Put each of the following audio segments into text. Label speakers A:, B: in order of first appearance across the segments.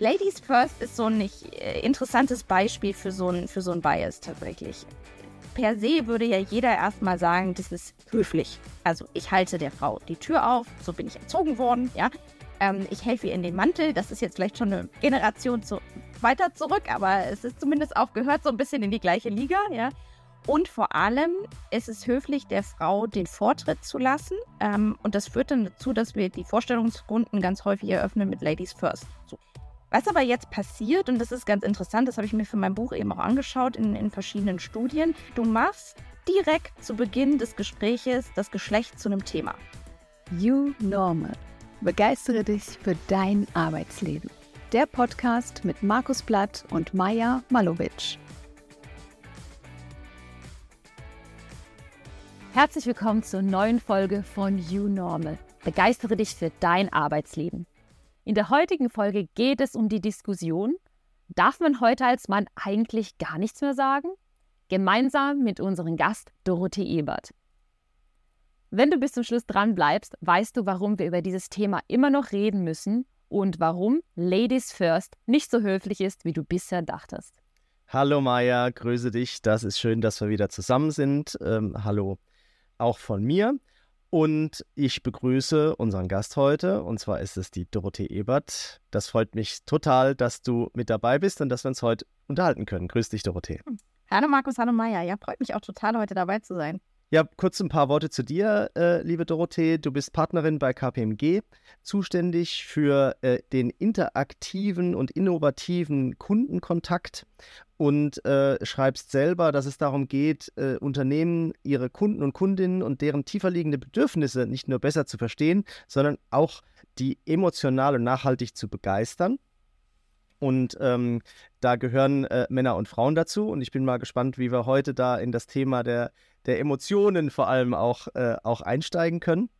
A: Ladies First ist so ein nicht, äh, interessantes Beispiel für so ein, für so ein Bias tatsächlich. Per se würde ja jeder erstmal sagen, das ist höflich. Also ich halte der Frau die Tür auf, so bin ich erzogen worden, ja. Ähm, ich helfe ihr in den Mantel, das ist jetzt vielleicht schon eine Generation zu, weiter zurück, aber es ist zumindest auch gehört so ein bisschen in die gleiche Liga, ja. Und vor allem ist es höflich, der Frau den Vortritt zu lassen. Ähm, und das führt dann dazu, dass wir die Vorstellungsrunden ganz häufig eröffnen mit Ladies First. So. Was aber jetzt passiert, und das ist ganz interessant, das habe ich mir für mein Buch eben auch angeschaut in, in verschiedenen Studien, du machst direkt zu Beginn des Gespräches das Geschlecht zu einem Thema.
B: You Normal. Begeistere dich für dein Arbeitsleben. Der Podcast mit Markus Blatt und Maja Malowitsch. Herzlich willkommen zur neuen Folge von You Normal. Begeistere dich für dein Arbeitsleben. In der heutigen Folge geht es um die Diskussion, darf man heute als Mann eigentlich gar nichts mehr sagen? Gemeinsam mit unserem Gast Dorothee Ebert. Wenn du bis zum Schluss dran bleibst, weißt du, warum wir über dieses Thema immer noch reden müssen und warum Ladies First nicht so höflich ist, wie du bisher dachtest.
C: Hallo Maja, grüße dich. Das ist schön, dass wir wieder zusammen sind. Ähm, hallo auch von mir. Und ich begrüße unseren Gast heute, und zwar ist es die Dorothee Ebert. Das freut mich total, dass du mit dabei bist und dass wir uns heute unterhalten können. Grüß dich, Dorothee.
A: Hallo Markus, hallo Maya. Ja, freut mich auch total, heute dabei zu sein.
C: Ja, kurz ein paar Worte zu dir, äh, liebe Dorothee. Du bist Partnerin bei KPMG, zuständig für äh, den interaktiven und innovativen Kundenkontakt und äh, schreibst selber, dass es darum geht, äh, Unternehmen, ihre Kunden und Kundinnen und deren tiefer liegende Bedürfnisse nicht nur besser zu verstehen, sondern auch die emotional und nachhaltig zu begeistern. Und ähm, da gehören äh, Männer und Frauen dazu. Und ich bin mal gespannt, wie wir heute da in das Thema der der Emotionen vor allem auch, äh, auch einsteigen können.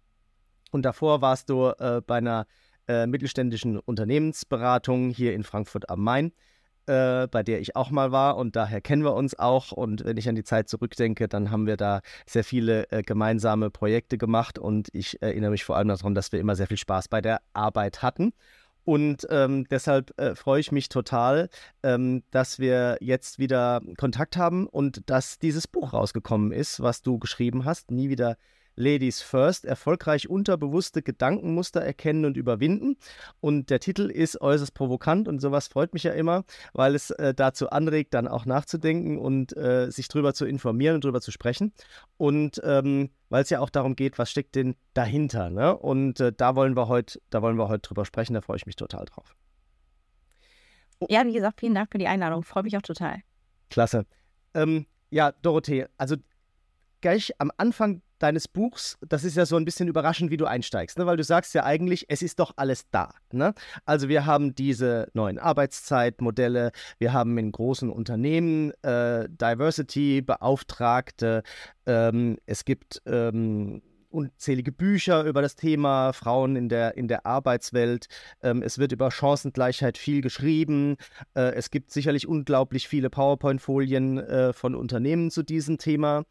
C: Und davor warst du äh, bei einer äh, mittelständischen Unternehmensberatung hier in Frankfurt am Main, äh, bei der ich auch mal war und daher kennen wir uns auch. Und wenn ich an die Zeit zurückdenke, dann haben wir da sehr viele äh, gemeinsame Projekte gemacht und ich erinnere mich vor allem daran, dass wir immer sehr viel Spaß bei der Arbeit hatten. Und ähm, deshalb äh, freue ich mich total, ähm, dass wir jetzt wieder Kontakt haben und dass dieses Buch rausgekommen ist, was du geschrieben hast. Nie wieder Ladies First, erfolgreich unterbewusste Gedankenmuster erkennen und überwinden. Und der Titel ist äußerst provokant und sowas freut mich ja immer, weil es äh, dazu anregt, dann auch nachzudenken und äh, sich darüber zu informieren und darüber zu sprechen. Und ähm, weil es ja auch darum geht, was steckt denn dahinter. Ne? Und äh, da wollen wir heute, da wollen wir heute drüber sprechen, da freue ich mich total drauf.
A: Ja, wie gesagt, vielen Dank für die Einladung. Freue mich auch total.
C: Klasse. Ähm, ja, Dorothee, also gleich am Anfang deines Buchs, das ist ja so ein bisschen überraschend, wie du einsteigst, ne? weil du sagst ja eigentlich, es ist doch alles da. Ne? Also wir haben diese neuen Arbeitszeitmodelle, wir haben in großen Unternehmen äh, Diversity-Beauftragte, ähm, es gibt ähm, unzählige Bücher über das Thema Frauen in der, in der Arbeitswelt. Ähm, es wird über Chancengleichheit viel geschrieben. Äh, es gibt sicherlich unglaublich viele PowerPoint-Folien äh, von Unternehmen zu diesem Thema.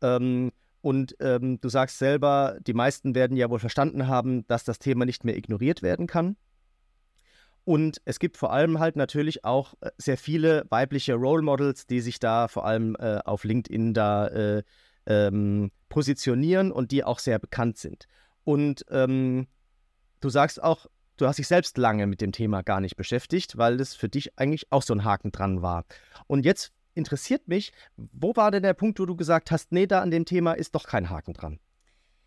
C: Ähm, und ähm, du sagst selber, die meisten werden ja wohl verstanden haben, dass das Thema nicht mehr ignoriert werden kann. Und es gibt vor allem halt natürlich auch äh, sehr viele weibliche Role Models, die sich da vor allem äh, auf LinkedIn da äh, ähm, positionieren und die auch sehr bekannt sind. Und ähm, du sagst auch, du hast dich selbst lange mit dem Thema gar nicht beschäftigt, weil das für dich eigentlich auch so ein Haken dran war. Und jetzt interessiert mich, wo war denn der Punkt, wo du gesagt hast, nee, da an dem Thema ist doch kein Haken dran?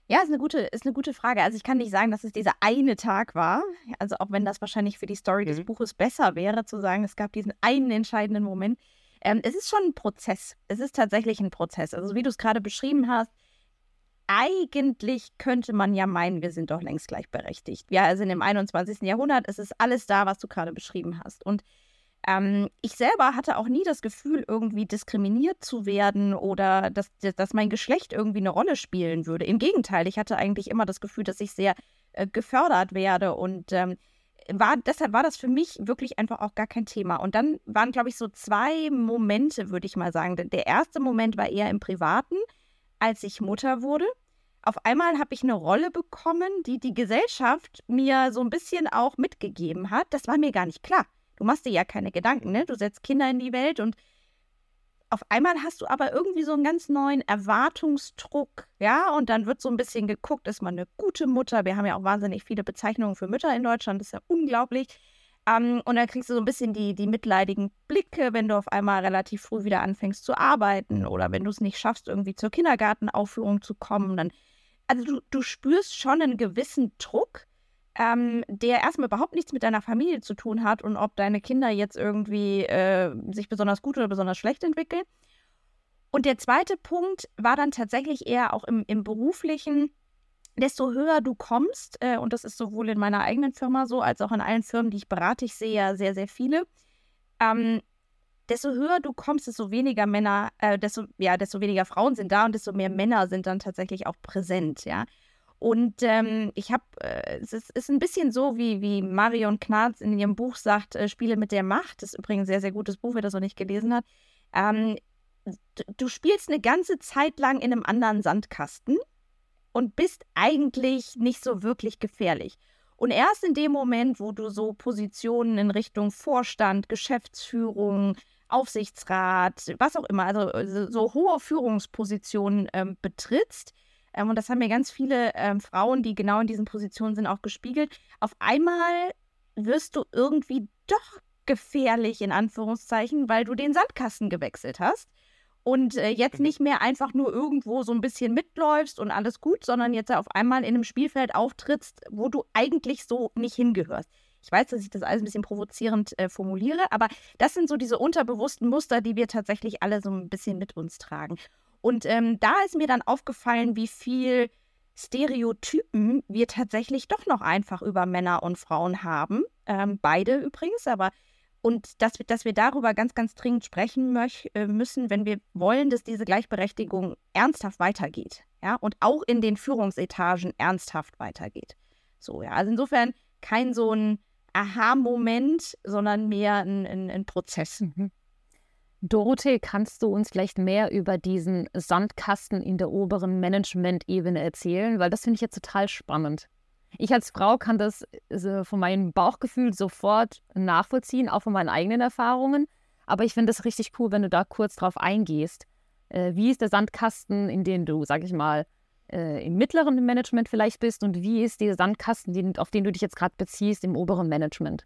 A: Ja, ist eine gute, ist eine gute Frage. Also ich kann nicht sagen, dass es dieser eine Tag war. Also auch wenn das wahrscheinlich für die Story mhm. des Buches besser wäre, zu sagen, es gab diesen einen entscheidenden Moment. Ähm, es ist schon ein Prozess. Es ist tatsächlich ein Prozess. Also wie du es gerade beschrieben hast, eigentlich könnte man ja meinen, wir sind doch längst gleichberechtigt. Ja, also in dem 21. Jahrhundert ist es alles da, was du gerade beschrieben hast. Und ähm, ich selber hatte auch nie das Gefühl, irgendwie diskriminiert zu werden oder dass, dass mein Geschlecht irgendwie eine Rolle spielen würde. Im Gegenteil, ich hatte eigentlich immer das Gefühl, dass ich sehr äh, gefördert werde und ähm, war, deshalb war das für mich wirklich einfach auch gar kein Thema. Und dann waren, glaube ich, so zwei Momente, würde ich mal sagen. Der erste Moment war eher im Privaten, als ich Mutter wurde. Auf einmal habe ich eine Rolle bekommen, die die Gesellschaft mir so ein bisschen auch mitgegeben hat. Das war mir gar nicht klar Du machst dir ja keine Gedanken, ne? Du setzt Kinder in die Welt und auf einmal hast du aber irgendwie so einen ganz neuen Erwartungsdruck, ja, und dann wird so ein bisschen geguckt, ist man eine gute Mutter? Wir haben ja auch wahnsinnig viele Bezeichnungen für Mütter in Deutschland, das ist ja unglaublich. Ähm, und dann kriegst du so ein bisschen die, die mitleidigen Blicke, wenn du auf einmal relativ früh wieder anfängst zu arbeiten oder wenn du es nicht schaffst, irgendwie zur Kindergartenaufführung zu kommen. Dann, also du, du spürst schon einen gewissen Druck, ähm, der erstmal überhaupt nichts mit deiner Familie zu tun hat und ob deine Kinder jetzt irgendwie äh, sich besonders gut oder besonders schlecht entwickeln. Und der zweite Punkt war dann tatsächlich eher auch im, im beruflichen, desto höher du kommst, äh, und das ist sowohl in meiner eigenen Firma so, als auch in allen Firmen, die ich berate, ich sehe ja sehr, sehr viele, ähm, desto höher du kommst, desto weniger Männer, äh, desto, ja, desto weniger Frauen sind da und desto mehr Männer sind dann tatsächlich auch präsent, ja. Und ähm, ich habe, äh, es ist, ein bisschen so, wie, wie Marion Knarz in ihrem Buch sagt, äh, Spiele mit der Macht. Das ist übrigens ein sehr, sehr gutes Buch, wer das noch nicht gelesen hat. Ähm, du spielst eine ganze Zeit lang in einem anderen Sandkasten und bist eigentlich nicht so wirklich gefährlich. Und erst in dem Moment, wo du so Positionen in Richtung Vorstand, Geschäftsführung, Aufsichtsrat, was auch immer, also äh, so hohe Führungspositionen ähm, betrittst, ähm, und das haben mir ganz viele ähm, Frauen, die genau in diesen Positionen sind, auch gespiegelt, auf einmal wirst du irgendwie doch gefährlich, in Anführungszeichen, weil du den Sandkasten gewechselt hast und äh, jetzt nicht mehr einfach nur irgendwo so ein bisschen mitläufst und alles gut, sondern jetzt auf einmal in einem Spielfeld auftrittst, wo du eigentlich so nicht hingehörst. Ich weiß, dass ich das alles ein bisschen provozierend äh, formuliere, aber das sind so diese unterbewussten Muster, die wir tatsächlich alle so ein bisschen mit uns tragen. Und ähm, da ist mir dann aufgefallen, wie viel Stereotypen wir tatsächlich doch noch einfach über Männer und Frauen haben. Ähm, beide übrigens, aber und dass wir, dass wir darüber ganz, ganz dringend sprechen möch, äh, müssen, wenn wir wollen, dass diese Gleichberechtigung ernsthaft weitergeht. Ja, und auch in den Führungsetagen ernsthaft weitergeht. So, ja. Also insofern kein so ein Aha-Moment, sondern mehr ein, ein, ein Prozess. Mhm.
B: Dorothee, kannst du uns vielleicht mehr über diesen Sandkasten in der oberen Management-Ebene erzählen? Weil das finde ich jetzt total spannend. Ich als Frau kann das äh, von meinem Bauchgefühl sofort nachvollziehen, auch von meinen eigenen Erfahrungen. Aber ich finde es richtig cool, wenn du da kurz drauf eingehst. Äh, wie ist der Sandkasten, in dem du, sag ich mal, äh, im mittleren Management vielleicht bist und wie ist der Sandkasten, auf den du dich jetzt gerade beziehst, im oberen Management?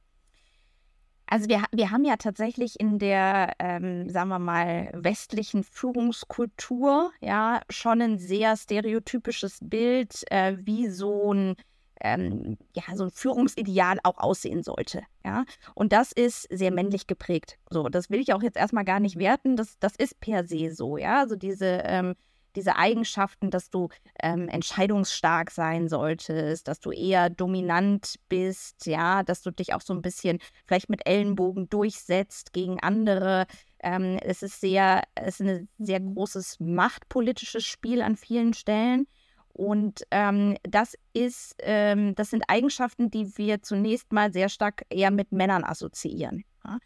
A: Also wir, wir haben ja tatsächlich in der, ähm, sagen wir mal, westlichen Führungskultur ja schon ein sehr stereotypisches Bild, äh, wie so ein ähm, ja, so ein Führungsideal auch aussehen sollte. Ja? Und das ist sehr männlich geprägt. So, das will ich auch jetzt erstmal gar nicht werten. Das, das ist per se so, ja. Also diese, ähm, diese Eigenschaften, dass du ähm, entscheidungsstark sein solltest, dass du eher dominant bist, ja, dass du dich auch so ein bisschen vielleicht mit Ellenbogen durchsetzt gegen andere. Ähm, es ist sehr, es ist ein sehr großes machtpolitisches Spiel an vielen Stellen. Und ähm, das ist, ähm, das sind Eigenschaften, die wir zunächst mal sehr stark eher mit Männern assoziieren. Ja?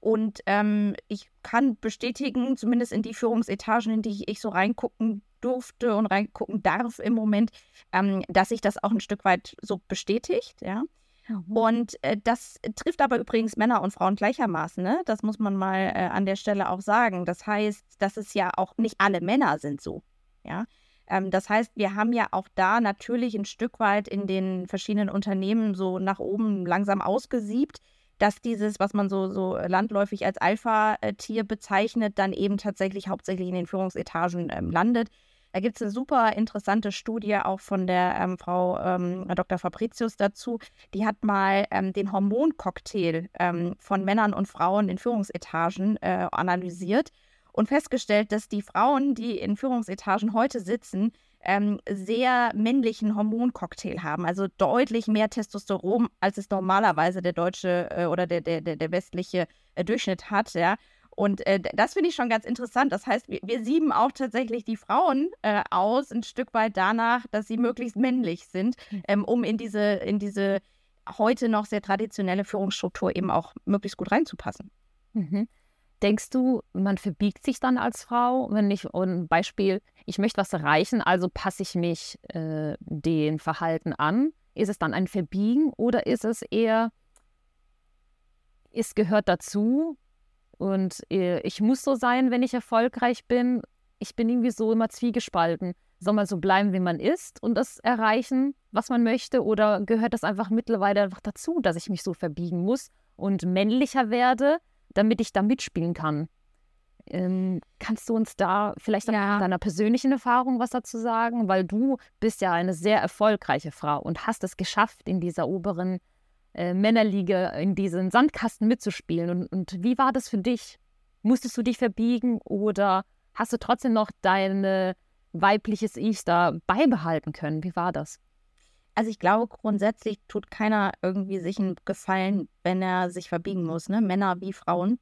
A: Und ähm, ich kann bestätigen, zumindest in die Führungsetagen, in die ich so reingucken durfte und reingucken darf im Moment, ähm, dass sich das auch ein Stück weit so bestätigt, ja. Mhm. Und äh, das trifft aber übrigens Männer und Frauen gleichermaßen, ne? Das muss man mal äh, an der Stelle auch sagen. Das heißt, dass es ja auch nicht alle Männer sind so, ja. Ähm, das heißt, wir haben ja auch da natürlich ein Stück weit in den verschiedenen Unternehmen so nach oben langsam ausgesiebt, dass dieses, was man so, so landläufig als Alpha-Tier bezeichnet, dann eben tatsächlich hauptsächlich in den Führungsetagen ähm, landet. Da gibt es eine super interessante Studie auch von der ähm, Frau ähm, Dr. Fabricius dazu. Die hat mal ähm, den Hormoncocktail ähm, von Männern und Frauen in Führungsetagen äh, analysiert und festgestellt, dass die Frauen, die in Führungsetagen heute sitzen, ähm, sehr männlichen Hormoncocktail haben, also deutlich mehr Testosteron, als es normalerweise der deutsche äh, oder der, der, der, westliche äh, Durchschnitt hat, ja. Und äh, das finde ich schon ganz interessant. Das heißt, wir, wir sieben auch tatsächlich die Frauen äh, aus, ein Stück weit danach, dass sie möglichst männlich sind, hm. ähm, um in diese, in diese heute noch sehr traditionelle Führungsstruktur eben auch möglichst gut reinzupassen.
B: Mhm. Denkst du, man verbiegt sich dann als Frau, wenn ich, ein Beispiel, ich möchte was erreichen, also passe ich mich äh, dem Verhalten an? Ist es dann ein Verbiegen oder ist es eher, es gehört dazu und äh, ich muss so sein, wenn ich erfolgreich bin. Ich bin irgendwie so immer zwiegespalten. Soll man so bleiben, wie man ist und das erreichen, was man möchte? Oder gehört das einfach mittlerweile einfach dazu, dass ich mich so verbiegen muss und männlicher werde, damit ich da mitspielen kann? Ähm, kannst du uns da vielleicht ja. deiner persönlichen Erfahrung was dazu sagen? Weil du bist ja eine sehr erfolgreiche Frau und hast es geschafft, in dieser oberen äh, Männerliga, in diesen Sandkasten mitzuspielen. Und, und wie war das für dich? Musstest du dich verbiegen oder hast du trotzdem noch dein weibliches Ich da beibehalten können? Wie war das?
A: Also ich glaube, grundsätzlich tut keiner irgendwie sich einen Gefallen, wenn er sich verbiegen muss, ne? Männer wie Frauen.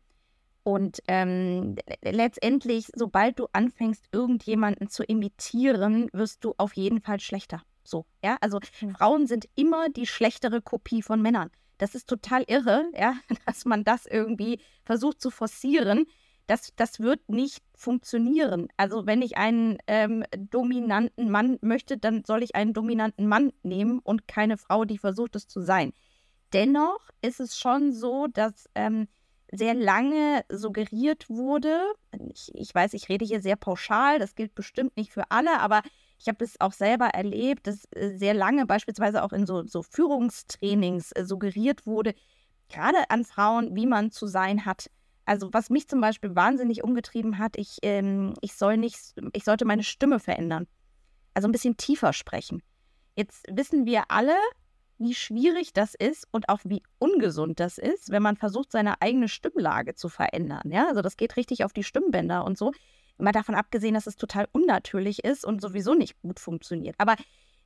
A: Und ähm, letztendlich, sobald du anfängst, irgendjemanden zu imitieren, wirst du auf jeden Fall schlechter. So, ja. Also mhm. Frauen sind immer die schlechtere Kopie von Männern. Das ist total irre, ja, dass man das irgendwie versucht zu forcieren. Das, das wird nicht funktionieren. Also wenn ich einen ähm, dominanten Mann möchte, dann soll ich einen dominanten Mann nehmen und keine Frau, die versucht es zu sein. Dennoch ist es schon so, dass ähm, sehr lange suggeriert wurde, ich, ich weiß, ich rede hier sehr pauschal, das gilt bestimmt nicht für alle, aber ich habe es auch selber erlebt, dass äh, sehr lange beispielsweise auch in so, so Führungstrainings äh, suggeriert wurde, gerade an Frauen, wie man zu sein hat. Also was mich zum Beispiel wahnsinnig umgetrieben hat, ich, ähm, ich soll nicht, ich sollte meine Stimme verändern. Also ein bisschen tiefer sprechen. Jetzt wissen wir alle, wie schwierig das ist und auch wie ungesund das ist, wenn man versucht, seine eigene Stimmlage zu verändern. Ja, also das geht richtig auf die Stimmbänder und so. Mal davon abgesehen, dass es total unnatürlich ist und sowieso nicht gut funktioniert. Aber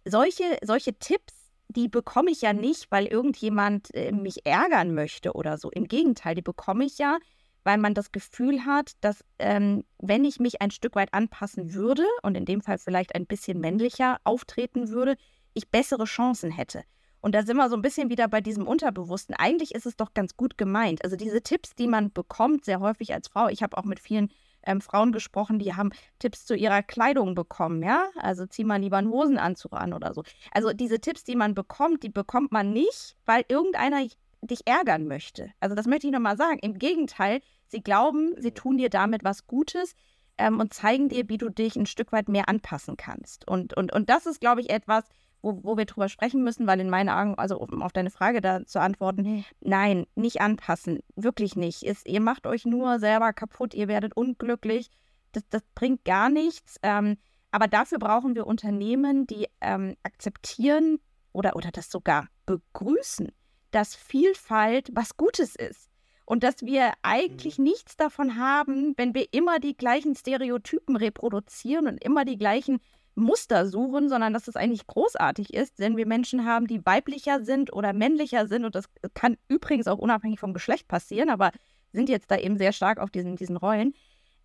A: solche, solche Tipps, die bekomme ich ja nicht, weil irgendjemand äh, mich ärgern möchte oder so. Im Gegenteil, die bekomme ich ja, weil man das Gefühl hat, dass ähm, wenn ich mich ein Stück weit anpassen würde und in dem Fall vielleicht ein bisschen männlicher auftreten würde, ich bessere Chancen hätte. Und da sind wir so ein bisschen wieder bei diesem Unterbewussten. Eigentlich ist es doch ganz gut gemeint. Also diese Tipps, die man bekommt, sehr häufig als Frau. Ich habe auch mit vielen ähm, Frauen gesprochen, die haben Tipps zu ihrer Kleidung bekommen, ja. Also zieh mal lieber einen Hosenanzug an oder so. Also diese Tipps, die man bekommt, die bekommt man nicht, weil irgendeiner dich ärgern möchte. Also das möchte ich nochmal sagen. Im Gegenteil, sie glauben, sie tun dir damit was Gutes ähm, und zeigen dir, wie du dich ein Stück weit mehr anpassen kannst. Und, und, und das ist, glaube ich, etwas, wo, wo wir drüber sprechen müssen, weil in meinen Augen, also um auf deine Frage da zu antworten, nein, nicht anpassen, wirklich nicht. Ist, ihr macht euch nur selber kaputt, ihr werdet unglücklich, das, das bringt gar nichts. Ähm, aber dafür brauchen wir Unternehmen, die ähm, akzeptieren oder, oder das sogar begrüßen, dass Vielfalt was Gutes ist. Und dass wir eigentlich mhm. nichts davon haben, wenn wir immer die gleichen Stereotypen reproduzieren und immer die gleichen Muster suchen, sondern dass es eigentlich großartig ist, wenn wir Menschen haben, die weiblicher sind oder männlicher sind. Und das kann übrigens auch unabhängig vom Geschlecht passieren, aber sind jetzt da eben sehr stark auf diesen, diesen Rollen.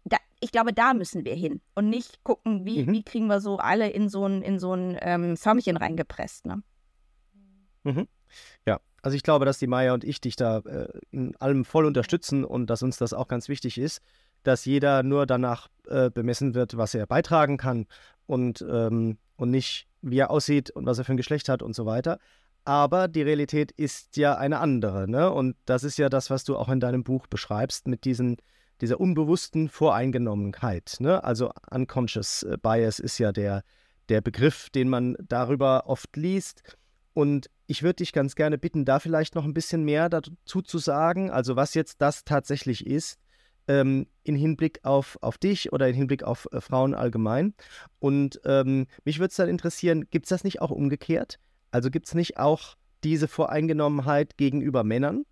A: Da, ich glaube, da müssen wir hin und nicht gucken, wie, mhm. wie kriegen wir so alle in so ein, in so ein ähm, Förmchen reingepresst. Ne?
C: Mhm. Ja, also ich glaube, dass die Maya und ich dich da äh, in allem voll unterstützen und dass uns das auch ganz wichtig ist, dass jeder nur danach äh, bemessen wird, was er beitragen kann und, ähm, und nicht, wie er aussieht und was er für ein Geschlecht hat und so weiter. Aber die Realität ist ja eine andere. Ne? Und das ist ja das, was du auch in deinem Buch beschreibst, mit diesen, dieser unbewussten Voreingenommenheit. Ne? Also unconscious äh, bias ist ja der, der Begriff, den man darüber oft liest. Und ich würde dich ganz gerne bitten, da vielleicht noch ein bisschen mehr dazu zu sagen, also was jetzt das tatsächlich ist ähm, in Hinblick auf, auf dich oder in Hinblick auf äh, Frauen allgemein. Und ähm, mich würde es dann interessieren, gibt es das nicht auch umgekehrt? Also gibt es nicht auch diese Voreingenommenheit gegenüber Männern?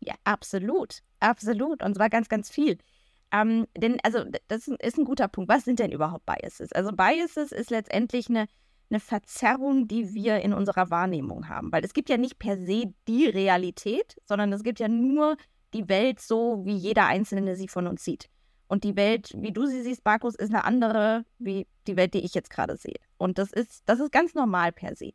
A: Ja, absolut. Absolut. Und zwar ganz, ganz viel. Ähm, denn, also, das ist ein guter Punkt. Was sind denn überhaupt Biases? Also, Biases ist letztendlich eine, eine Verzerrung, die wir in unserer Wahrnehmung haben. Weil es gibt ja nicht per se die Realität, sondern es gibt ja nur die Welt so, wie jeder Einzelne sie von uns sieht. Und die Welt, wie du sie siehst, Markus, ist eine andere, wie die Welt, die ich jetzt gerade sehe. Und das ist, das ist ganz normal per se.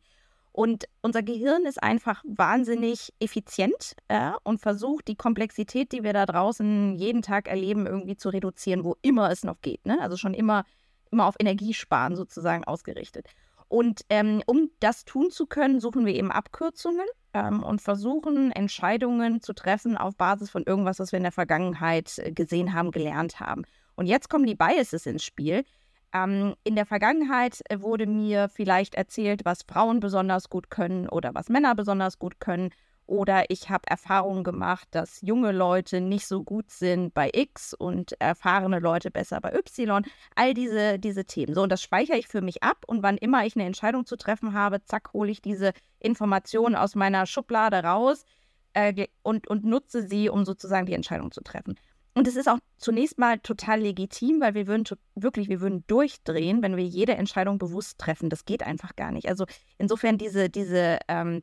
A: Und unser Gehirn ist einfach wahnsinnig effizient äh, und versucht, die Komplexität, die wir da draußen jeden Tag erleben, irgendwie zu reduzieren, wo immer es noch geht. Ne? Also schon immer, immer auf Energiesparen sozusagen ausgerichtet. Und ähm, um das tun zu können, suchen wir eben Abkürzungen ähm, und versuchen Entscheidungen zu treffen auf Basis von irgendwas, was wir in der Vergangenheit äh, gesehen haben, gelernt haben. Und jetzt kommen die Biases ins Spiel. Ähm, in der Vergangenheit äh, wurde mir vielleicht erzählt, was Frauen besonders gut können oder was Männer besonders gut können. Oder ich habe Erfahrungen gemacht, dass junge Leute nicht so gut sind bei X und erfahrene Leute besser bei Y. All diese, diese Themen. So, und das speichere ich für mich ab. Und wann immer ich eine Entscheidung zu treffen habe, zack, hole ich diese Informationen aus meiner Schublade raus äh, und, und nutze sie, um sozusagen die Entscheidung zu treffen. Und es ist auch zunächst mal total legitim, weil wir würden wirklich, wir würden durchdrehen, wenn wir jede Entscheidung bewusst treffen. Das geht einfach gar nicht. Also insofern diese, diese ähm,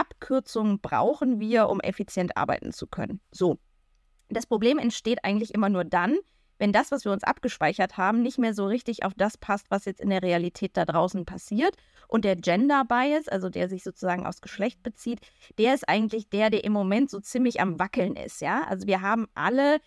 A: Abkürzungen brauchen wir, um effizient arbeiten zu können. So. Das Problem entsteht eigentlich immer nur dann, wenn das, was wir uns abgespeichert haben, nicht mehr so richtig auf das passt, was jetzt in der Realität da draußen passiert. Und der Gender Bias, also der sich sozusagen aufs Geschlecht bezieht, der ist eigentlich der, der im Moment so ziemlich am Wackeln ist. Ja, also wir haben alle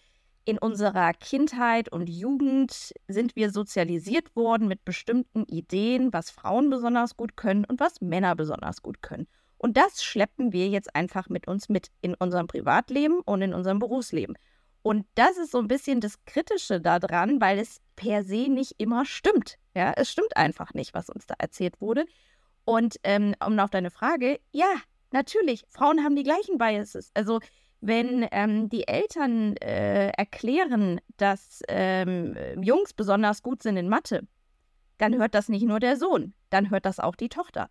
A: in unserer Kindheit und Jugend sind wir sozialisiert worden mit bestimmten Ideen, was Frauen besonders gut können und was Männer besonders gut können. Und das schleppen wir jetzt einfach mit uns mit in unserem Privatleben und in unserem Berufsleben. Und das ist so ein bisschen das Kritische daran, weil es per se nicht immer stimmt. Ja, es stimmt einfach nicht, was uns da erzählt wurde. Und ähm, um auf deine Frage, ja, natürlich, Frauen haben die gleichen Biases. Also wenn ähm, die Eltern äh, erklären, dass ähm, Jungs besonders gut sind in Mathe, dann hört das nicht nur der Sohn, dann hört das auch die Tochter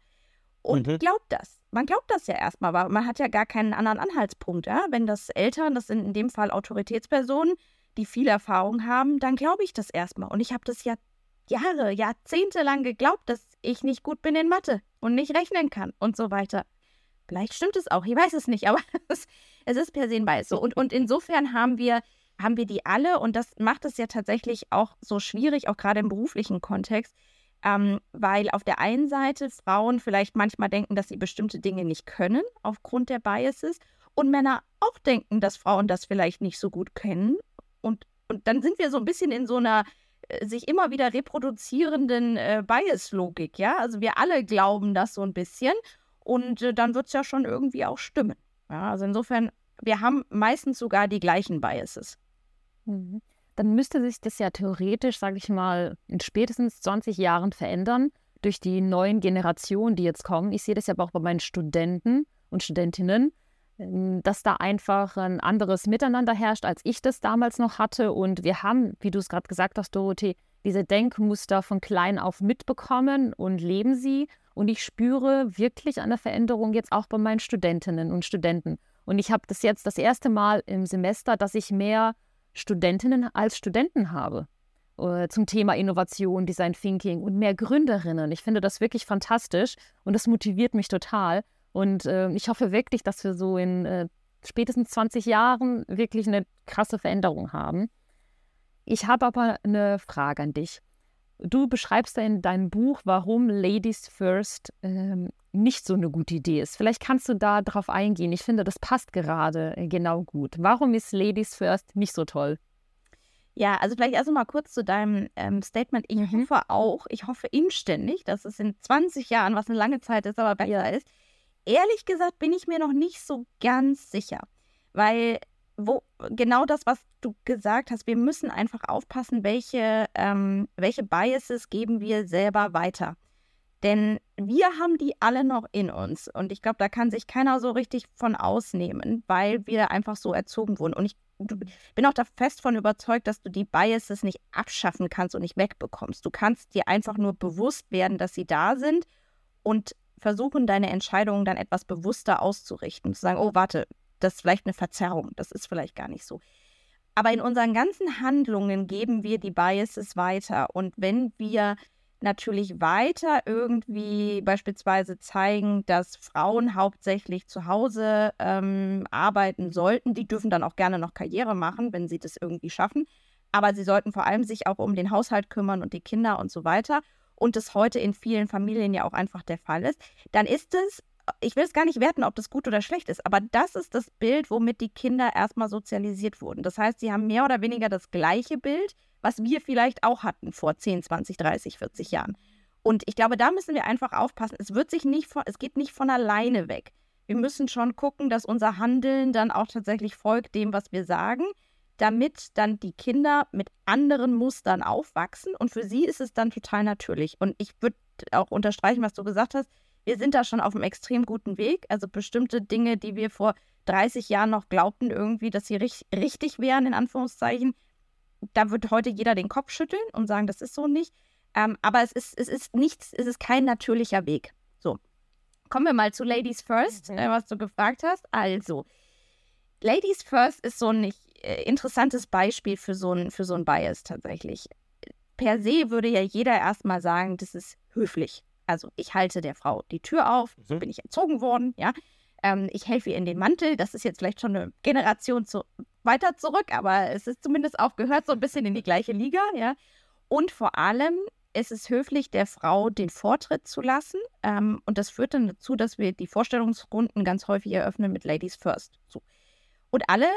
A: und mhm. glaubt das. Man glaubt das ja erstmal, aber man hat ja gar keinen anderen Anhaltspunkt. Ja? Wenn das Eltern, das sind in dem Fall Autoritätspersonen, die viel Erfahrung haben, dann glaube ich das erstmal. Und ich habe das ja Jahre, Jahrzehnte lang geglaubt, dass ich nicht gut bin in Mathe und nicht rechnen kann und so weiter. Vielleicht stimmt es auch, ich weiß es nicht, aber es, es ist per se ein Bias so. Und, und insofern haben wir, haben wir die alle und das macht es ja tatsächlich auch so schwierig, auch gerade im beruflichen Kontext, ähm, weil auf der einen Seite Frauen vielleicht manchmal denken, dass sie bestimmte Dinge nicht können aufgrund der Biases und Männer auch denken, dass Frauen das vielleicht nicht so gut kennen. Und, und dann sind wir so ein bisschen in so einer äh, sich immer wieder reproduzierenden äh, Bias-Logik, ja. Also wir alle glauben das so ein bisschen und äh, dann wird es ja schon irgendwie auch stimmen. Ja? Also insofern, wir haben meistens sogar die gleichen Biases.
B: Mhm dann müsste sich das ja theoretisch, sage ich mal, in spätestens 20 Jahren verändern durch die neuen Generationen, die jetzt kommen. Ich sehe das ja auch bei meinen Studenten und Studentinnen, ähm, dass da einfach ein anderes Miteinander herrscht, als ich das damals noch hatte. Und wir haben, wie du es gerade gesagt hast, Dorothee, diese Denkmuster von klein auf mitbekommen und leben sie. Und ich spüre wirklich eine Veränderung jetzt auch bei meinen Studentinnen und Studenten. Und ich habe das jetzt das erste Mal im Semester, dass ich mehr Studentinnen als Studenten habe äh, zum Thema Innovation, Design Thinking und mehr Gründerinnen. Ich finde das wirklich fantastisch und das motiviert mich total. Und äh, ich hoffe wirklich, dass wir so in äh, spätestens 20 Jahren wirklich eine krasse Veränderung haben. Ich habe aber eine Frage an dich. Du beschreibst ja in deinem Buch, warum Ladies First ähm, nicht so eine gute Idee ist. Vielleicht kannst du da drauf eingehen. Ich finde, das passt gerade äh, genau gut. Warum ist Ladies First nicht so toll?
A: Ja, also vielleicht erst mal kurz zu deinem ähm, Statement. Ich mhm. hoffe auch, ich hoffe inständig, dass es in 20 Jahren, was eine lange Zeit ist, aber besser ist. Ehrlich gesagt bin ich mir noch nicht so ganz sicher, weil wo genau das, was du gesagt hast, wir müssen einfach aufpassen, welche, ähm, welche Biases geben wir selber weiter. Denn wir haben die alle noch in uns. Und ich glaube, da kann sich keiner so richtig von ausnehmen, weil wir einfach so erzogen wurden. Und ich bin auch da fest von überzeugt, dass du die Biases nicht abschaffen kannst und nicht wegbekommst. Du kannst dir einfach nur bewusst werden, dass sie da sind und versuchen, deine Entscheidungen dann etwas bewusster auszurichten. Zu sagen, oh, warte, das ist vielleicht eine Verzerrung. Das ist vielleicht gar nicht so. Aber in unseren ganzen Handlungen geben wir die Biases weiter. Und wenn wir natürlich weiter irgendwie beispielsweise zeigen, dass Frauen hauptsächlich zu Hause ähm, arbeiten sollten. Die dürfen dann auch gerne noch Karriere machen, wenn sie das irgendwie schaffen. Aber sie sollten vor allem sich auch um den Haushalt kümmern und die Kinder und so weiter. Und das heute in vielen Familien ja auch einfach der Fall ist. Dann ist es, ich will es gar nicht werten, ob das gut oder schlecht ist, aber das ist das Bild, womit die Kinder erstmal sozialisiert wurden. Das heißt, sie haben mehr oder weniger das gleiche Bild was wir vielleicht auch hatten vor 10, 20, 30, 40 Jahren. Und ich glaube, da müssen wir einfach aufpassen. Es wird sich nicht es geht nicht von alleine weg. Wir müssen schon gucken, dass unser Handeln dann auch tatsächlich folgt dem, was wir sagen, damit dann die Kinder mit anderen Mustern aufwachsen. Und für sie ist es dann total natürlich. Und ich würde auch unterstreichen, was du gesagt hast. Wir sind da schon auf einem extrem guten Weg. Also bestimmte Dinge, die wir vor 30 Jahren noch glaubten, irgendwie, dass sie richtig wären, in Anführungszeichen, da wird heute jeder den Kopf schütteln und sagen, das ist so nicht. Ähm, aber es ist, es ist nichts, es ist kein natürlicher Weg. So. Kommen wir mal zu Ladies First, mhm. äh, was du gefragt hast. Also, Ladies First ist so ein äh, interessantes Beispiel für so ein, für so ein Bias tatsächlich. Per se würde ja jeder erstmal sagen, das ist höflich. Also ich halte der Frau die Tür auf, mhm. bin ich erzogen worden, ja. Ähm, ich helfe ihr in den Mantel. Das ist jetzt vielleicht schon eine Generation zu, weiter zurück, aber es ist zumindest auch gehört so ein bisschen in die gleiche Liga, ja. Und vor allem ist es höflich, der Frau den Vortritt zu lassen. Ähm, und das führt dann dazu, dass wir die Vorstellungsrunden ganz häufig eröffnen mit Ladies First. So. Und alle,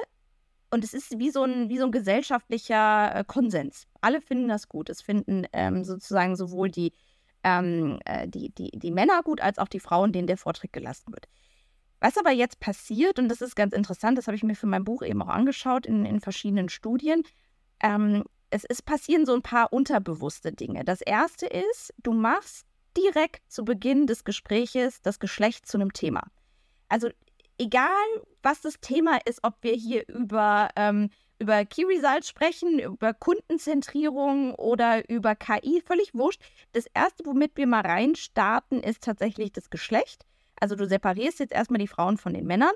A: und es ist wie so ein, wie so ein gesellschaftlicher äh, Konsens. Alle finden das gut. Es finden ähm, sozusagen sowohl die, ähm, äh, die, die, die Männer gut als auch die Frauen, denen der Vortritt gelassen wird. Was aber jetzt passiert, und das ist ganz interessant, das habe ich mir für mein Buch eben auch angeschaut in, in verschiedenen Studien, ähm, es, es passieren so ein paar unterbewusste Dinge. Das erste ist, du machst direkt zu Beginn des Gespräches das Geschlecht zu einem Thema. Also egal, was das Thema ist, ob wir hier über, ähm, über Key Results sprechen, über Kundenzentrierung oder über KI, völlig wurscht. Das erste, womit wir mal reinstarten, ist tatsächlich das Geschlecht. Also du separierst jetzt erstmal die Frauen von den Männern.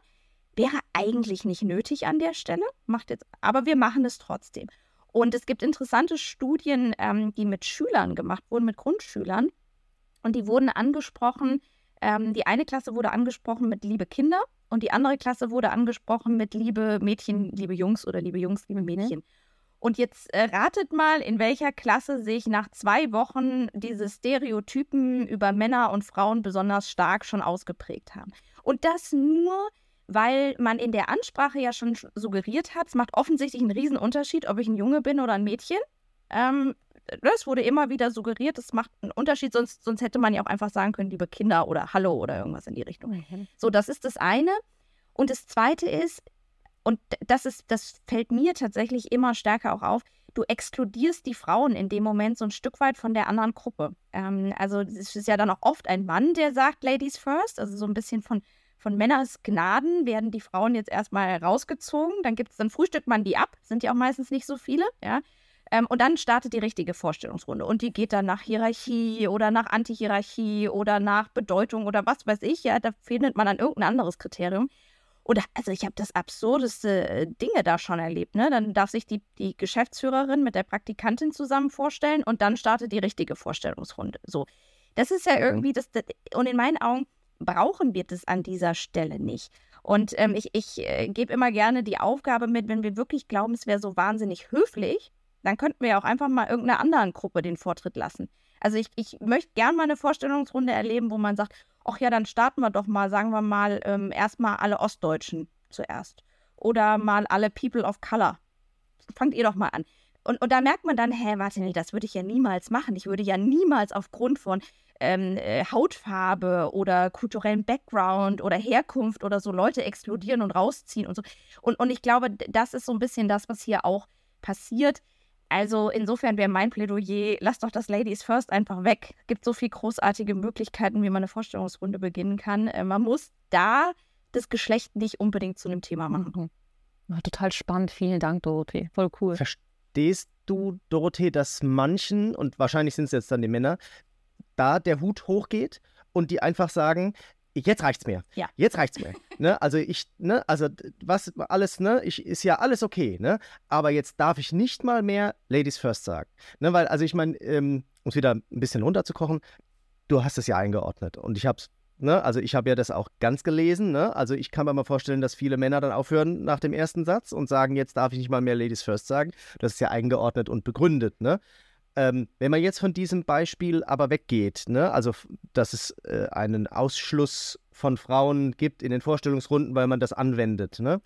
A: Wäre eigentlich nicht nötig an der Stelle, macht jetzt, aber wir machen es trotzdem. Und es gibt interessante Studien, ähm, die mit Schülern gemacht wurden, mit Grundschülern. Und die wurden angesprochen, ähm, die eine Klasse wurde angesprochen mit liebe Kinder und die andere Klasse wurde angesprochen mit liebe Mädchen, liebe Jungs oder liebe Jungs, liebe Mädchen. Und jetzt äh, ratet mal, in welcher Klasse sich nach zwei Wochen diese Stereotypen über Männer und Frauen besonders stark schon ausgeprägt haben. Und das nur, weil man in der Ansprache ja schon suggeriert hat, es macht offensichtlich einen Unterschied, ob ich ein Junge bin oder ein Mädchen. Ähm, das wurde immer wieder suggeriert, es macht einen Unterschied, sonst, sonst hätte man ja auch einfach sagen können, liebe Kinder oder Hallo oder irgendwas in die Richtung. Mhm. So, das ist das eine. Und das zweite ist, und das ist, das fällt mir tatsächlich immer stärker auch auf, du exkludierst die Frauen in dem Moment so ein Stück weit von der anderen Gruppe. Ähm, also es ist ja dann auch oft ein Mann, der sagt Ladies first, also so ein bisschen von von Männers Gnaden werden die Frauen jetzt erstmal rausgezogen. Dann gibt es, dann frühstückt man die ab, sind ja auch meistens nicht so viele, ja. Ähm, und dann startet die richtige Vorstellungsrunde. Und die geht dann nach Hierarchie oder nach Antihierarchie oder nach Bedeutung oder was weiß ich. Ja, da findet man dann irgendein anderes Kriterium. Oder also ich habe das absurdeste äh, Dinge da schon erlebt. Ne? Dann darf sich die, die Geschäftsführerin mit der Praktikantin zusammen vorstellen und dann startet die richtige Vorstellungsrunde. So. Das ist ja mhm. irgendwie das, das und in meinen Augen brauchen wir das an dieser Stelle nicht. Und ähm, ich, ich äh, gebe immer gerne die Aufgabe mit, wenn wir wirklich glauben, es wäre so wahnsinnig höflich, dann könnten wir auch einfach mal irgendeiner anderen Gruppe den Vortritt lassen. Also ich, ich möchte gerne mal eine Vorstellungsrunde erleben, wo man sagt, ach ja, dann starten wir doch mal, sagen wir mal, ähm, erstmal alle Ostdeutschen zuerst. Oder mal alle People of Color. Fangt ihr doch mal an. Und, und da merkt man dann, hä, warte, nee, das würde ich ja niemals machen. Ich würde ja niemals aufgrund von ähm, äh, Hautfarbe oder kulturellen Background oder Herkunft oder so Leute exkludieren und rausziehen und so. Und, und ich glaube, das ist so ein bisschen das, was hier auch passiert. Also insofern wäre mein Plädoyer, lass doch das Ladies First einfach weg. Es gibt so viele großartige Möglichkeiten, wie man eine Vorstellungsrunde beginnen kann. Äh, man muss da das Geschlecht nicht unbedingt zu einem Thema machen. Mhm.
B: Ja, total spannend. Vielen Dank, Dorothee. Voll cool.
C: Verstehst du, Dorothee, dass manchen, und wahrscheinlich sind es jetzt dann die Männer, da der Hut hochgeht und die einfach sagen, jetzt reicht's mir. Ja. Jetzt reicht's mir. ne? Also ich, ne, also was alles, ne, ich, ist ja alles okay, ne? Aber jetzt darf ich nicht mal mehr Ladies First sagen. Ne? Weil, also ich meine, ähm, um es wieder ein bisschen runterzukochen, du hast es ja eingeordnet. Und ich hab's, ne, also ich habe ja das auch ganz gelesen, ne? Also ich kann mir mal vorstellen, dass viele Männer dann aufhören nach dem ersten Satz und sagen, jetzt darf ich nicht mal mehr Ladies First sagen. Das ist ja eingeordnet und begründet, ne? Ähm, wenn man jetzt von diesem Beispiel aber weggeht, ne, also dass es äh, einen Ausschluss von Frauen gibt in den Vorstellungsrunden, weil man das anwendet, ne,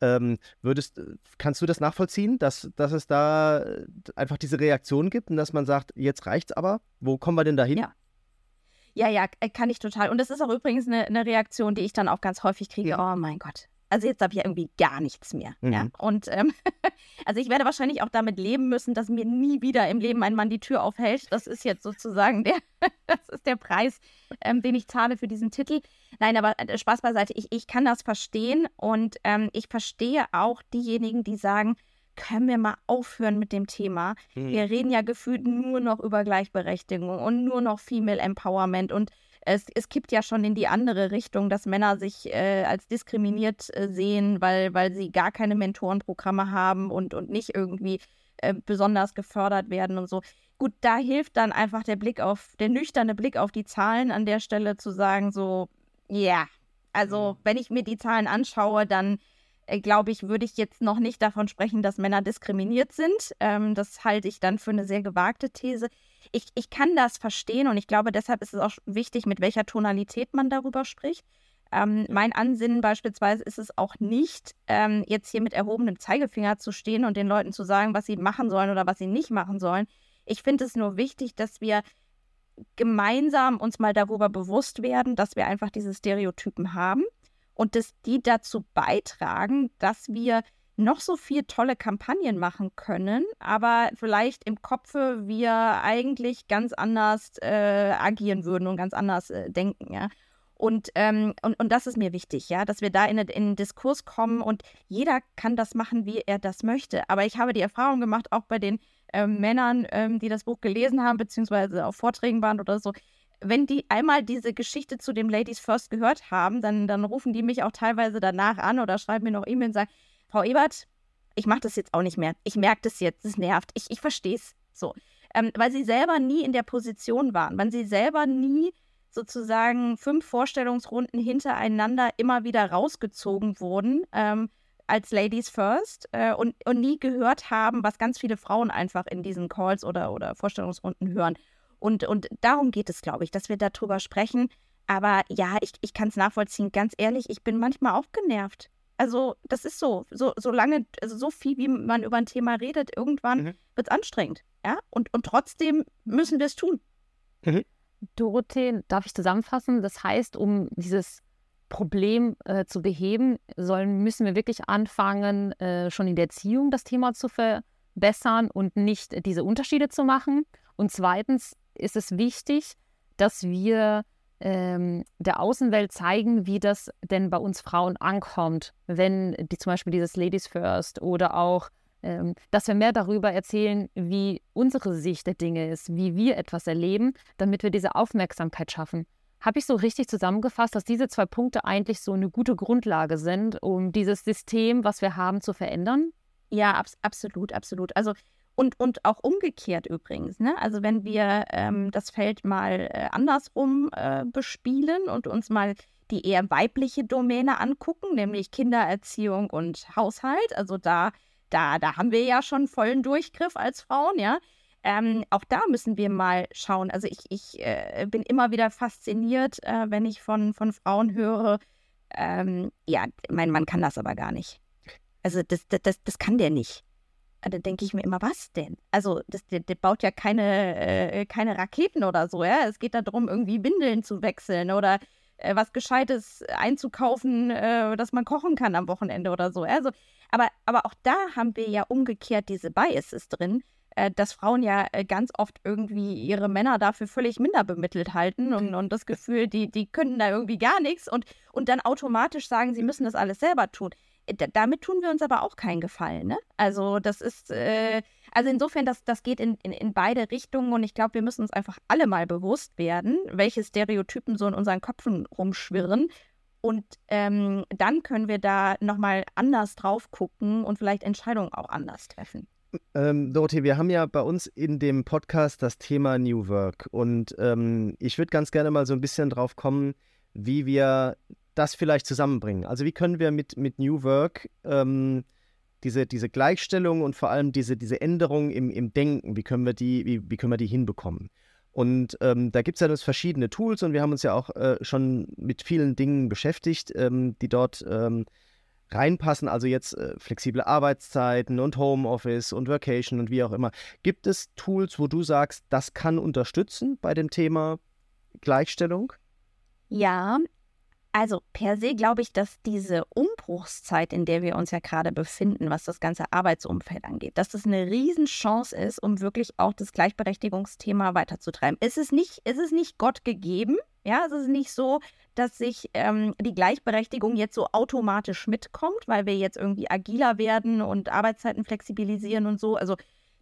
C: ähm, würdest, kannst du das nachvollziehen, dass, dass es da äh, einfach diese Reaktion gibt und dass man sagt, jetzt reicht's aber? Wo kommen wir denn dahin?
A: Ja, Ja, ja, äh, kann ich total. Und das ist auch übrigens eine, eine Reaktion, die ich dann auch ganz häufig kriege. Ja. Oh mein Gott, also jetzt habe ich ja irgendwie gar nichts mehr. Mhm. Ja? Und ähm, also ich werde wahrscheinlich auch damit leben müssen, dass mir nie wieder im Leben ein Mann die Tür aufhält. Das ist jetzt sozusagen der, das ist der Preis, ähm, den ich zahle für diesen Titel. Nein, aber äh, Spaß beiseite, ich, ich kann das verstehen und ähm, ich verstehe auch diejenigen, die sagen, können wir mal aufhören mit dem Thema. Mhm. Wir reden ja gefühlt nur noch über Gleichberechtigung und nur noch Female Empowerment und es, es kippt ja schon in die andere Richtung, dass Männer sich äh, als diskriminiert äh, sehen, weil, weil sie gar keine Mentorenprogramme haben und, und nicht irgendwie äh, besonders gefördert werden und so. Gut, da hilft dann einfach der Blick auf, der nüchterne Blick auf die Zahlen an der Stelle zu sagen, so, ja, yeah. also mhm. wenn ich mir die Zahlen anschaue, dann äh, glaube ich, würde ich jetzt noch nicht davon sprechen, dass Männer diskriminiert sind. Ähm, das halte ich dann für eine sehr gewagte These. Ich, ich kann das verstehen und ich glaube, deshalb ist es auch wichtig, mit welcher Tonalität man darüber spricht. Ähm, mein Ansinnen beispielsweise ist es auch nicht, ähm, jetzt hier mit erhobenem Zeigefinger zu stehen und den Leuten zu sagen, was sie machen sollen oder was sie nicht machen sollen. Ich finde es nur wichtig, dass wir gemeinsam uns mal darüber bewusst werden, dass wir einfach diese Stereotypen haben und dass die dazu beitragen, dass wir noch so viel tolle Kampagnen machen können, aber vielleicht im Kopfe wir eigentlich ganz anders äh, agieren würden und ganz anders äh, denken, ja. Und, ähm, und, und das ist mir wichtig, ja, dass wir da in, den Diskurs kommen und jeder kann das machen, wie er das möchte. Aber ich habe die Erfahrung gemacht, auch bei den äh, Männern, ähm, die das Buch gelesen haben, beziehungsweise auf Vorträgen waren oder so, wenn die einmal diese Geschichte zu dem Ladies First gehört haben, dann, dann rufen die mich auch teilweise danach an oder schreiben mir noch E-Mail und sagen, Frau Ebert, ich mache das jetzt auch nicht mehr. Ich merke das jetzt, es nervt. Ich, ich verstehe es so. Ähm, weil sie selber nie in der Position waren, weil sie selber nie sozusagen fünf Vorstellungsrunden hintereinander immer wieder rausgezogen wurden ähm, als Ladies First äh, und, und nie gehört haben, was ganz viele Frauen einfach in diesen Calls oder, oder Vorstellungsrunden hören. Und, und darum geht es, glaube ich, dass wir darüber sprechen. Aber ja, ich, ich kann es nachvollziehen. Ganz ehrlich, ich bin manchmal auch genervt. Also, das ist so. So, so lange, also so viel, wie man über ein Thema redet, irgendwann mhm. wird es anstrengend. Ja? Und, und trotzdem müssen wir es tun.
B: Mhm. Dorothee, darf ich zusammenfassen? Das heißt, um dieses Problem äh, zu beheben, sollen, müssen wir wirklich anfangen, äh, schon in der Erziehung das Thema zu verbessern und nicht diese Unterschiede zu machen. Und zweitens ist es wichtig, dass wir ähm, der Außenwelt zeigen, wie das denn bei uns Frauen ankommt, wenn die zum Beispiel dieses Ladies First oder auch, ähm, dass wir mehr darüber erzählen, wie unsere Sicht der Dinge ist, wie wir etwas erleben, damit wir diese Aufmerksamkeit schaffen. Habe ich so richtig zusammengefasst, dass diese zwei Punkte eigentlich so eine gute Grundlage sind, um dieses System, was wir haben, zu verändern?
A: Ja, abs absolut, absolut. Also und, und auch umgekehrt übrigens. Ne? Also wenn wir ähm, das Feld mal äh, andersrum äh, bespielen und uns mal die eher weibliche Domäne angucken, nämlich Kindererziehung und Haushalt. Also da, da, da haben wir ja schon vollen Durchgriff als Frauen, ja. Ähm, auch da müssen wir mal schauen. Also ich, ich äh, bin immer wieder fasziniert, äh, wenn ich von, von Frauen höre, ähm, ja, mein Mann kann das aber gar nicht. Also das, das, das kann der nicht. Ah, da denke ich mir immer, was denn? Also, das, der, der baut ja keine, äh, keine Raketen oder so, ja. Es geht darum, irgendwie Windeln zu wechseln oder äh, was Gescheites einzukaufen, äh, dass man kochen kann am Wochenende oder so. Also, aber, aber auch da haben wir ja umgekehrt diese Biases drin, äh, dass Frauen ja äh, ganz oft irgendwie ihre Männer dafür völlig minder bemittelt halten und, und das Gefühl, die, die können da irgendwie gar nichts und, und dann automatisch sagen, sie müssen das alles selber tun damit tun wir uns aber auch keinen Gefallen. Ne? Also das ist, äh, also insofern, das, das geht in, in, in beide Richtungen und ich glaube, wir müssen uns einfach alle mal bewusst werden, welche Stereotypen so in unseren Köpfen rumschwirren. Und ähm, dann können wir da nochmal anders drauf gucken und vielleicht Entscheidungen auch anders treffen.
C: Ähm, Dorothee, wir haben ja bei uns in dem Podcast das Thema New Work und ähm, ich würde ganz gerne mal so ein bisschen drauf kommen, wie wir das vielleicht zusammenbringen? Also wie können wir mit, mit New Work ähm, diese, diese Gleichstellung und vor allem diese, diese Änderung im, im Denken, wie können wir die, wie, wie können wir die hinbekommen? Und ähm, da gibt es ja das verschiedene Tools und wir haben uns ja auch äh, schon mit vielen Dingen beschäftigt, ähm, die dort ähm, reinpassen. Also jetzt äh, flexible Arbeitszeiten und Homeoffice und Vacation und wie auch immer. Gibt es Tools, wo du sagst, das kann unterstützen bei dem Thema Gleichstellung?
A: Ja, also per se glaube ich, dass diese Umbruchszeit, in der wir uns ja gerade befinden, was das ganze Arbeitsumfeld angeht, dass das eine Riesenchance ist, um wirklich auch das Gleichberechtigungsthema weiterzutreiben. Es ist nicht, es nicht Gott gegeben, ja, es ist nicht so, dass sich ähm, die Gleichberechtigung jetzt so automatisch mitkommt, weil wir jetzt irgendwie agiler werden und Arbeitszeiten flexibilisieren und so. Also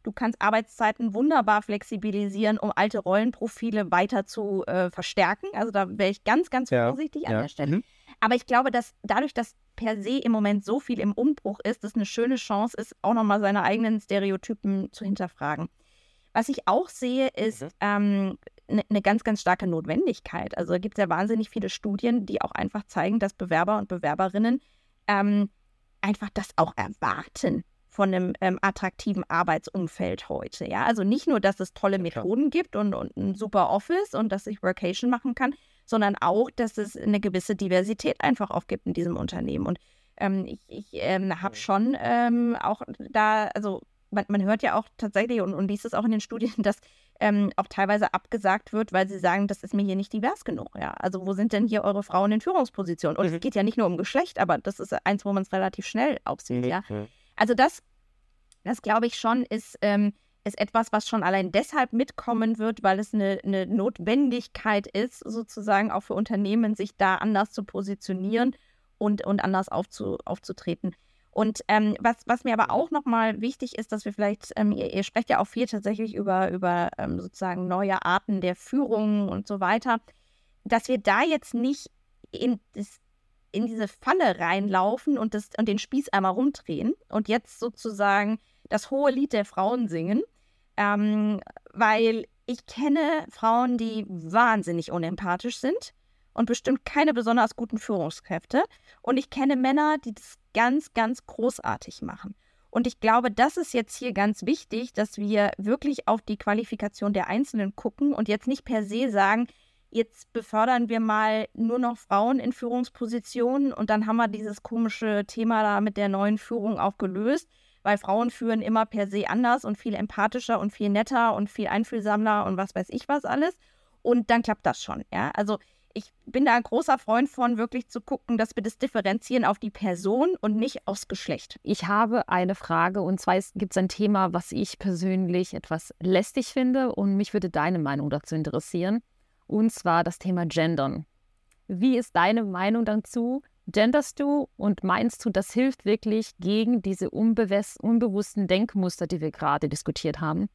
A: Du kannst Arbeitszeiten wunderbar flexibilisieren, um alte Rollenprofile weiter zu äh, verstärken. Also da wäre ich ganz, ganz ja. vorsichtig ja. an der Stelle. Mhm. Aber ich glaube, dass dadurch, dass per se im Moment so viel im Umbruch ist, das eine schöne Chance ist, auch nochmal seine eigenen Stereotypen zu hinterfragen. Was ich auch sehe, ist mhm. ähm, eine ne ganz, ganz starke Notwendigkeit. Also gibt es ja wahnsinnig viele Studien, die auch einfach zeigen, dass Bewerber und Bewerberinnen ähm, einfach das auch erwarten von einem ähm, attraktiven Arbeitsumfeld heute. Ja, also nicht nur, dass es tolle Methoden gibt und, und ein super Office und dass ich Workation machen kann, sondern auch, dass es eine gewisse Diversität einfach auch gibt in diesem Unternehmen. Und ähm, ich, ich ähm, habe schon ähm, auch da, also man, man, hört ja auch tatsächlich und, und liest es auch in den Studien, dass ähm, auch teilweise abgesagt wird, weil sie sagen, das ist mir hier nicht divers genug. Ja, also wo sind denn hier eure Frauen in Führungspositionen? Und mhm. es geht ja nicht nur um Geschlecht, aber das ist eins, wo man es relativ schnell aufsieht. Mhm. Ja, also das, das glaube ich schon, ist, ähm, ist etwas, was schon allein deshalb mitkommen wird, weil es eine, eine Notwendigkeit ist, sozusagen auch für Unternehmen, sich da anders zu positionieren und, und anders aufzu, aufzutreten. Und ähm, was, was mir aber auch nochmal wichtig ist, dass wir vielleicht, ähm, ihr, ihr, sprecht ja auch viel tatsächlich über, über ähm, sozusagen neue Arten der Führung und so weiter, dass wir da jetzt nicht in das in diese Falle reinlaufen und, das, und den Spieß einmal rumdrehen und jetzt sozusagen das hohe Lied der Frauen singen. Ähm, weil ich kenne Frauen, die wahnsinnig unempathisch sind und bestimmt keine besonders guten Führungskräfte. Und ich kenne Männer, die das ganz, ganz großartig machen. Und ich glaube, das ist jetzt hier ganz wichtig, dass wir wirklich auf die Qualifikation der Einzelnen gucken und jetzt nicht per se sagen, jetzt befördern wir mal nur noch Frauen in Führungspositionen und dann haben wir dieses komische Thema da mit der neuen Führung auch gelöst, weil Frauen führen immer per se anders und viel empathischer und viel netter und viel einfühlsamer und was weiß ich was alles. Und dann klappt das schon, ja. Also ich bin da ein großer Freund von, wirklich zu gucken, dass wir das differenzieren auf die Person und nicht aufs Geschlecht.
B: Ich habe eine Frage und zwar gibt es ein Thema, was ich persönlich etwas lästig finde und mich würde deine Meinung dazu interessieren und zwar das Thema Gendern. Wie ist deine Meinung dazu? Genderst du und meinst du, das hilft wirklich gegen diese unbewussten Denkmuster, die wir gerade diskutiert haben?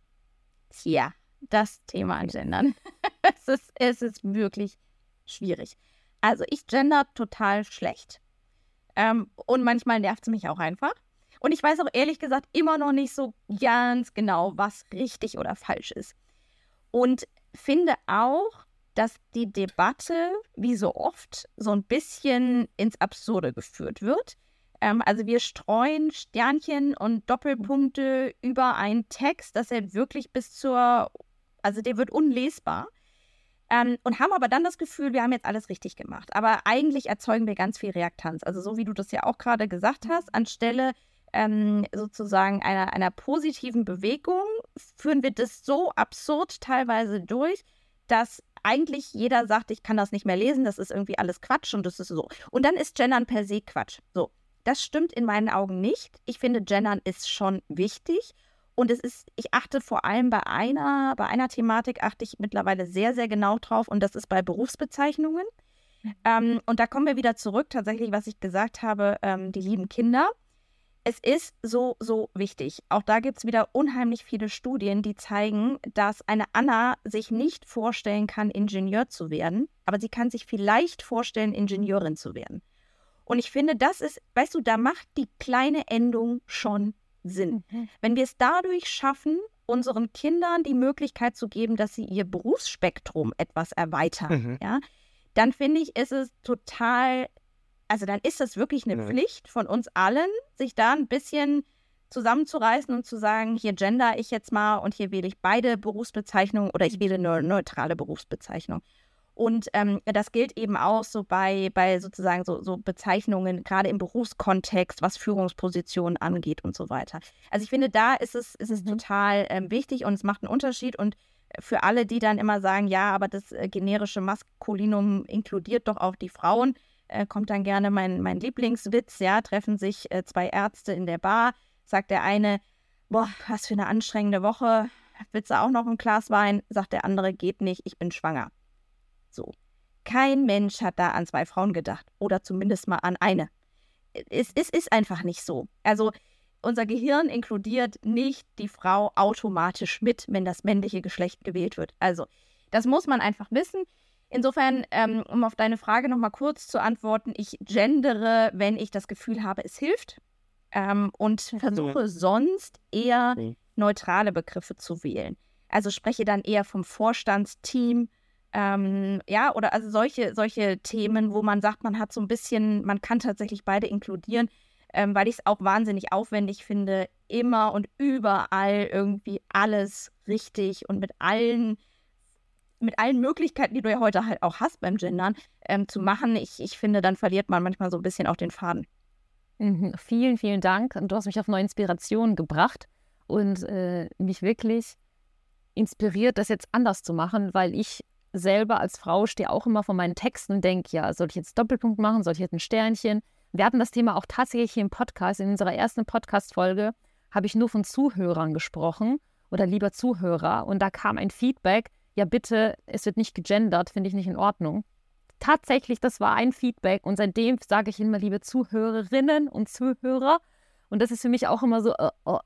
A: Ja, das Thema Gendern. es, ist, es ist wirklich schwierig. Also ich gender total schlecht. Ähm, und manchmal nervt es mich auch einfach. Und ich weiß auch ehrlich gesagt immer noch nicht so ganz genau, was richtig oder falsch ist. Und finde auch, dass die Debatte, wie so oft, so ein bisschen ins Absurde geführt wird. Ähm, also wir streuen Sternchen und Doppelpunkte über einen Text, dass er wirklich bis zur, also der wird unlesbar. Ähm, und haben aber dann das Gefühl, wir haben jetzt alles richtig gemacht. Aber eigentlich erzeugen wir ganz viel Reaktanz. Also so wie du das ja auch gerade gesagt hast, anstelle ähm, sozusagen einer, einer positiven Bewegung führen wir das so absurd teilweise durch, dass eigentlich jeder sagt, ich kann das nicht mehr lesen, das ist irgendwie alles Quatsch und das ist so. Und dann ist Gendern per se Quatsch. So, das stimmt in meinen Augen nicht. Ich finde, Gendern ist schon wichtig. Und es ist, ich achte vor allem bei einer, bei einer Thematik achte ich mittlerweile sehr, sehr genau drauf und das ist bei Berufsbezeichnungen. Mhm. Ähm, und da kommen wir wieder zurück, tatsächlich, was ich gesagt habe, ähm, die lieben Kinder es ist so, so wichtig. Auch da gibt es wieder unheimlich viele Studien, die zeigen, dass eine Anna sich nicht vorstellen kann, Ingenieur zu werden, aber sie kann sich vielleicht vorstellen, Ingenieurin zu werden. Und ich finde, das ist, weißt du, da macht die kleine Endung schon Sinn. Mhm. Wenn wir es dadurch schaffen, unseren Kindern die Möglichkeit zu geben, dass sie ihr Berufsspektrum etwas erweitern, mhm. ja, dann finde ich, ist es total also dann ist das wirklich eine ja. Pflicht von uns allen, sich da ein bisschen zusammenzureißen und zu sagen, hier gender ich jetzt mal und hier wähle ich beide Berufsbezeichnungen oder ich wähle eine neutrale Berufsbezeichnung. Und ähm, das gilt eben auch so bei, bei sozusagen so, so Bezeichnungen, gerade im Berufskontext, was Führungspositionen angeht und so weiter. Also ich finde, da ist es, ist es mhm. total ähm, wichtig und es macht einen Unterschied. Und für alle, die dann immer sagen, ja, aber das äh, generische Maskulinum inkludiert doch auch die Frauen, äh, kommt dann gerne mein, mein Lieblingswitz, ja, treffen sich äh, zwei Ärzte in der Bar, sagt der eine, boah, was für eine anstrengende Woche, willst du auch noch ein Glas Wein? Sagt der andere, geht nicht, ich bin schwanger. So. Kein Mensch hat da an zwei Frauen gedacht oder zumindest mal an eine. Es, es ist einfach nicht so. Also unser Gehirn inkludiert nicht die Frau automatisch mit, wenn das männliche Geschlecht gewählt wird. Also, das muss man einfach wissen. Insofern, ähm, um auf deine Frage nochmal kurz zu antworten, ich gendere, wenn ich das Gefühl habe, es hilft ähm, und versuche sonst eher neutrale Begriffe zu wählen. Also spreche dann eher vom Vorstandsteam, ähm, ja, oder also solche, solche Themen, wo man sagt, man hat so ein bisschen, man kann tatsächlich beide inkludieren ähm, weil ich es auch wahnsinnig aufwendig finde, immer und überall irgendwie alles richtig und mit allen mit allen Möglichkeiten, die du ja heute halt auch hast beim Gendern, ähm, zu machen. Ich, ich finde, dann verliert man manchmal so ein bisschen auch den Faden.
B: Mhm. Vielen, vielen Dank. Du hast mich auf neue Inspirationen gebracht und äh, mich wirklich inspiriert, das jetzt anders zu machen, weil ich selber als Frau stehe auch immer vor meinen Texten und denke, ja, soll ich jetzt Doppelpunkt machen, soll ich jetzt ein Sternchen? Wir hatten das Thema auch tatsächlich hier im Podcast. In unserer ersten Podcast-Folge habe ich nur von Zuhörern gesprochen oder lieber Zuhörer. Und da kam ein Feedback, ja bitte, es wird nicht gegendert, finde ich nicht in Ordnung. Tatsächlich, das war ein Feedback und seitdem sage ich immer liebe Zuhörerinnen und Zuhörer. Und das ist für mich auch immer so, uh, uh.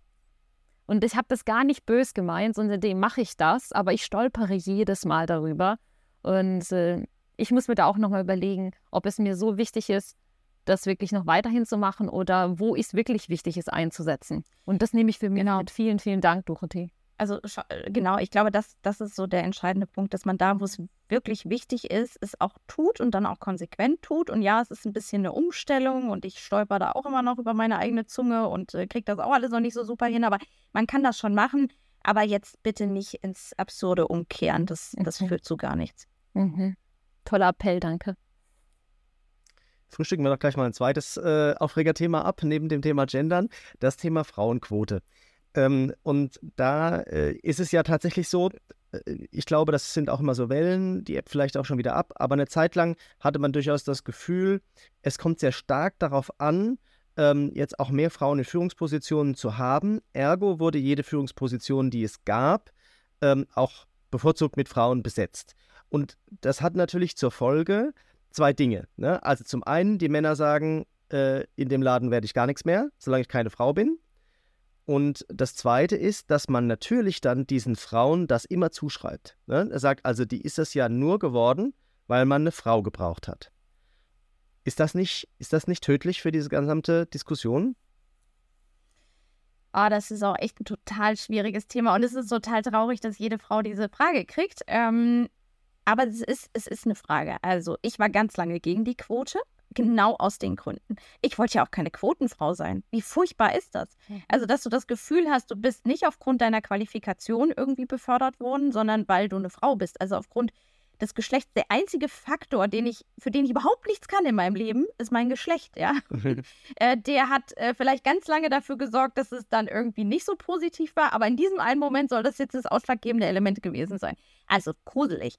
B: und ich habe das gar nicht bös gemeint, sondern seitdem mache ich das, aber ich stolpere jedes Mal darüber. Und äh, ich muss mir da auch nochmal überlegen, ob es mir so wichtig ist, das wirklich noch weiterhin zu machen oder wo es wirklich wichtig ist einzusetzen. Und das nehme ich für mich genau. mit. Vielen, vielen Dank, Dorothee.
A: Also äh, genau, ich glaube, das, das ist so der entscheidende Punkt, dass man da, wo es wirklich wichtig ist, es auch tut und dann auch konsequent tut. Und ja, es ist ein bisschen eine Umstellung und ich stolper da auch immer noch über meine eigene Zunge und äh, kriege das auch alles noch nicht so super hin, aber man kann das schon machen. Aber jetzt bitte nicht ins Absurde umkehren, das, das okay. führt zu gar nichts.
B: Mhm. Toller Appell, danke
C: frühstücken wir doch gleich mal ein zweites äh, Aufregerthema ab, neben dem Thema Gendern, das Thema Frauenquote. Ähm, und da äh, ist es ja tatsächlich so, äh, ich glaube, das sind auch immer so Wellen, die App vielleicht auch schon wieder ab, aber eine Zeit lang hatte man durchaus das Gefühl, es kommt sehr stark darauf an, ähm, jetzt auch mehr Frauen in Führungspositionen zu haben. Ergo wurde jede Führungsposition, die es gab, ähm, auch bevorzugt mit Frauen besetzt. Und das hat natürlich zur Folge, zwei Dinge. Ne? Also zum einen, die Männer sagen, äh, in dem Laden werde ich gar nichts mehr, solange ich keine Frau bin. Und das Zweite ist, dass man natürlich dann diesen Frauen das immer zuschreibt. Ne? Er sagt also, die ist es ja nur geworden, weil man eine Frau gebraucht hat. Ist das nicht, ist das nicht tödlich für diese gesamte Diskussion?
A: Oh, das ist auch echt ein total schwieriges Thema und es ist total traurig, dass jede Frau diese Frage kriegt. Ähm, aber es ist, es ist eine Frage. Also, ich war ganz lange gegen die Quote. Genau aus den Gründen. Ich wollte ja auch keine Quotenfrau sein. Wie furchtbar ist das? Also, dass du das Gefühl hast, du bist nicht aufgrund deiner Qualifikation irgendwie befördert worden, sondern weil du eine Frau bist. Also aufgrund des Geschlechts. Der einzige Faktor, den ich, für den ich überhaupt nichts kann in meinem Leben, ist mein Geschlecht, ja. äh, der hat äh, vielleicht ganz lange dafür gesorgt, dass es dann irgendwie nicht so positiv war, aber in diesem einen Moment soll das jetzt das ausschlaggebende Element gewesen sein. Also gruselig.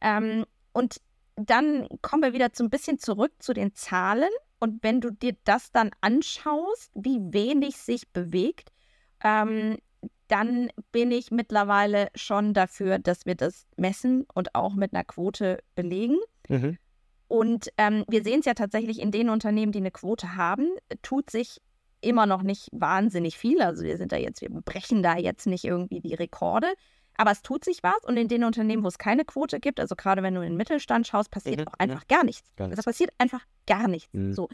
A: Ähm, und dann kommen wir wieder so ein bisschen zurück zu den Zahlen. Und wenn du dir das dann anschaust, wie wenig sich bewegt, ähm, dann bin ich mittlerweile schon dafür, dass wir das messen und auch mit einer Quote belegen. Mhm. Und ähm, wir sehen es ja tatsächlich in den Unternehmen, die eine Quote haben, tut sich immer noch nicht wahnsinnig viel. Also wir sind da jetzt, wir brechen da jetzt nicht irgendwie die Rekorde. Aber es tut sich was und in den Unternehmen, wo es keine Quote gibt, also gerade wenn du in den Mittelstand schaust, passiert mhm, auch einfach gar nichts. Gar nichts. Es passiert einfach gar nichts. Mhm. So.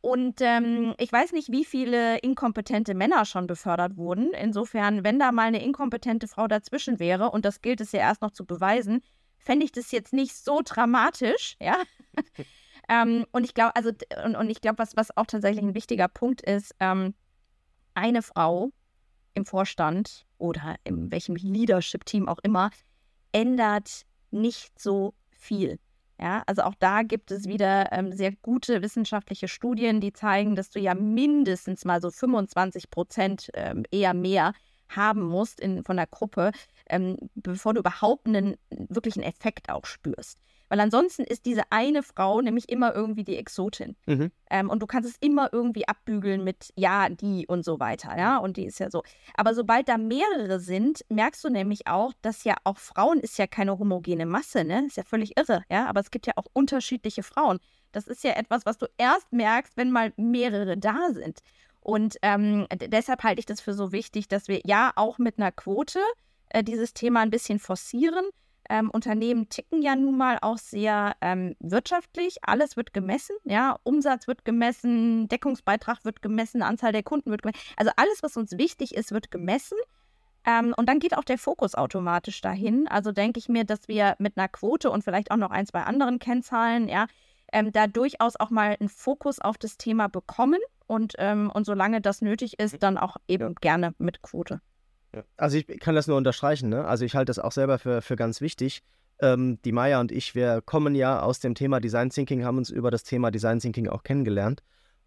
A: Und ähm, ich weiß nicht, wie viele inkompetente Männer schon befördert wurden. Insofern, wenn da mal eine inkompetente Frau dazwischen wäre, und das gilt es ja erst noch zu beweisen, fände ich das jetzt nicht so dramatisch, ja. ähm, und ich glaube, also, und, und ich glaube, was, was auch tatsächlich ein wichtiger Punkt ist, ähm, eine Frau im Vorstand oder in welchem Leadership-Team auch immer, ändert nicht so viel. Ja, also auch da gibt es wieder ähm, sehr gute wissenschaftliche Studien, die zeigen, dass du ja mindestens mal so 25 Prozent, ähm, eher mehr, haben musst in, von der Gruppe, ähm, bevor du überhaupt einen wirklichen Effekt auch spürst. Weil ansonsten ist diese eine Frau nämlich immer irgendwie die Exotin. Mhm. Ähm, und du kannst es immer irgendwie abbügeln mit ja, die und so weiter, ja. Und die ist ja so. Aber sobald da mehrere sind, merkst du nämlich auch, dass ja auch Frauen ist ja keine homogene Masse, ne? Ist ja völlig irre, ja. Aber es gibt ja auch unterschiedliche Frauen. Das ist ja etwas, was du erst merkst, wenn mal mehrere da sind. Und ähm, deshalb halte ich das für so wichtig, dass wir ja auch mit einer Quote äh, dieses Thema ein bisschen forcieren ähm, Unternehmen ticken ja nun mal auch sehr ähm, wirtschaftlich. Alles wird gemessen, ja. Umsatz wird gemessen, Deckungsbeitrag wird gemessen, Anzahl der Kunden wird gemessen. Also alles, was uns wichtig ist, wird gemessen. Ähm, und dann geht auch der Fokus automatisch dahin. Also denke ich mir, dass wir mit einer Quote und vielleicht auch noch ein, zwei anderen Kennzahlen, ja, ähm, da durchaus auch mal einen Fokus auf das Thema bekommen. Und, ähm, und solange das nötig ist, dann auch eben gerne mit Quote.
C: Also ich kann das nur unterstreichen. Ne? Also ich halte das auch selber für, für ganz wichtig. Ähm, die Maya und ich, wir kommen ja aus dem Thema Design Thinking, haben uns über das Thema Design Thinking auch kennengelernt.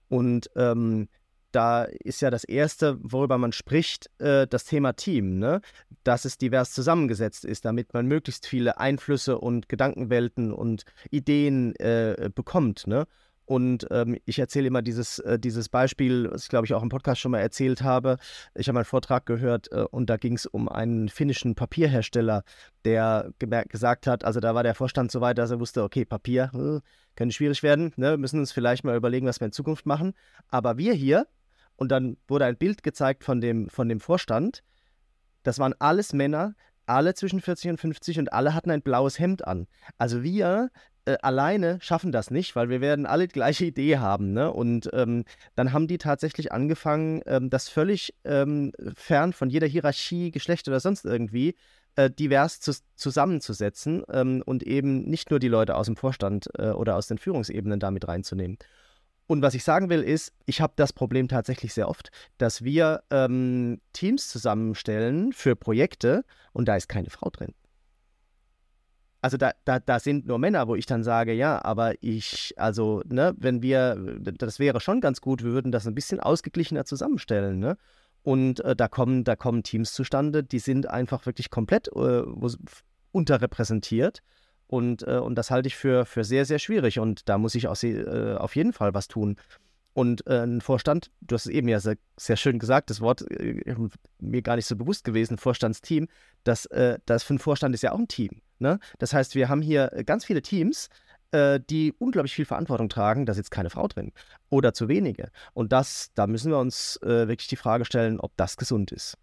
C: Und ähm, da ist ja das Erste, worüber man spricht, äh, das Thema Team, ne? dass es divers zusammengesetzt ist, damit man möglichst viele Einflüsse und Gedankenwelten und Ideen äh, bekommt. Ne? Und ähm, ich erzähle immer dieses, äh, dieses Beispiel, was ich glaube ich auch im Podcast schon mal erzählt habe. Ich habe einen Vortrag gehört äh, und da ging es um einen finnischen Papierhersteller, der gesagt hat, also da war der Vorstand so weit, dass er wusste, okay, Papier äh, könnte schwierig werden, ne? müssen uns vielleicht mal überlegen, was wir in Zukunft machen. Aber wir hier, und dann wurde ein Bild gezeigt von dem, von dem Vorstand, das waren alles Männer, alle zwischen 40 und 50 und alle hatten ein blaues Hemd an. Also wir äh, alleine schaffen das nicht, weil wir werden alle die gleiche Idee haben. Ne? Und ähm, dann haben die tatsächlich angefangen, ähm, das völlig ähm, fern von jeder Hierarchie, Geschlecht oder sonst irgendwie äh, divers zu, zusammenzusetzen ähm, und eben nicht nur die Leute aus dem Vorstand äh, oder aus den Führungsebenen damit reinzunehmen. Und was ich sagen will, ist, ich habe das Problem tatsächlich sehr oft, dass wir ähm, Teams zusammenstellen für Projekte und da ist keine Frau drin also da, da, da sind nur Männer, wo ich dann sage, ja, aber ich, also, ne, wenn wir, das wäre schon ganz gut, wir würden das ein bisschen ausgeglichener zusammenstellen, ne? Und äh, da, kommen, da kommen Teams zustande, die sind einfach wirklich komplett äh, unterrepräsentiert. Und, äh, und das halte ich für, für sehr, sehr schwierig. Und da muss ich auch äh, auf jeden Fall was tun. Und äh, ein Vorstand, du hast es eben ja sehr, sehr schön gesagt, das Wort äh, mir gar nicht so bewusst gewesen, Vorstandsteam, das, äh, das für einen Vorstand ist ja auch ein Team. Ne? Das heißt, wir haben hier äh, ganz viele Teams, äh, die unglaublich viel Verantwortung tragen, da sitzt keine Frau drin oder zu wenige. Und das, da müssen wir uns äh, wirklich die Frage stellen, ob das gesund ist.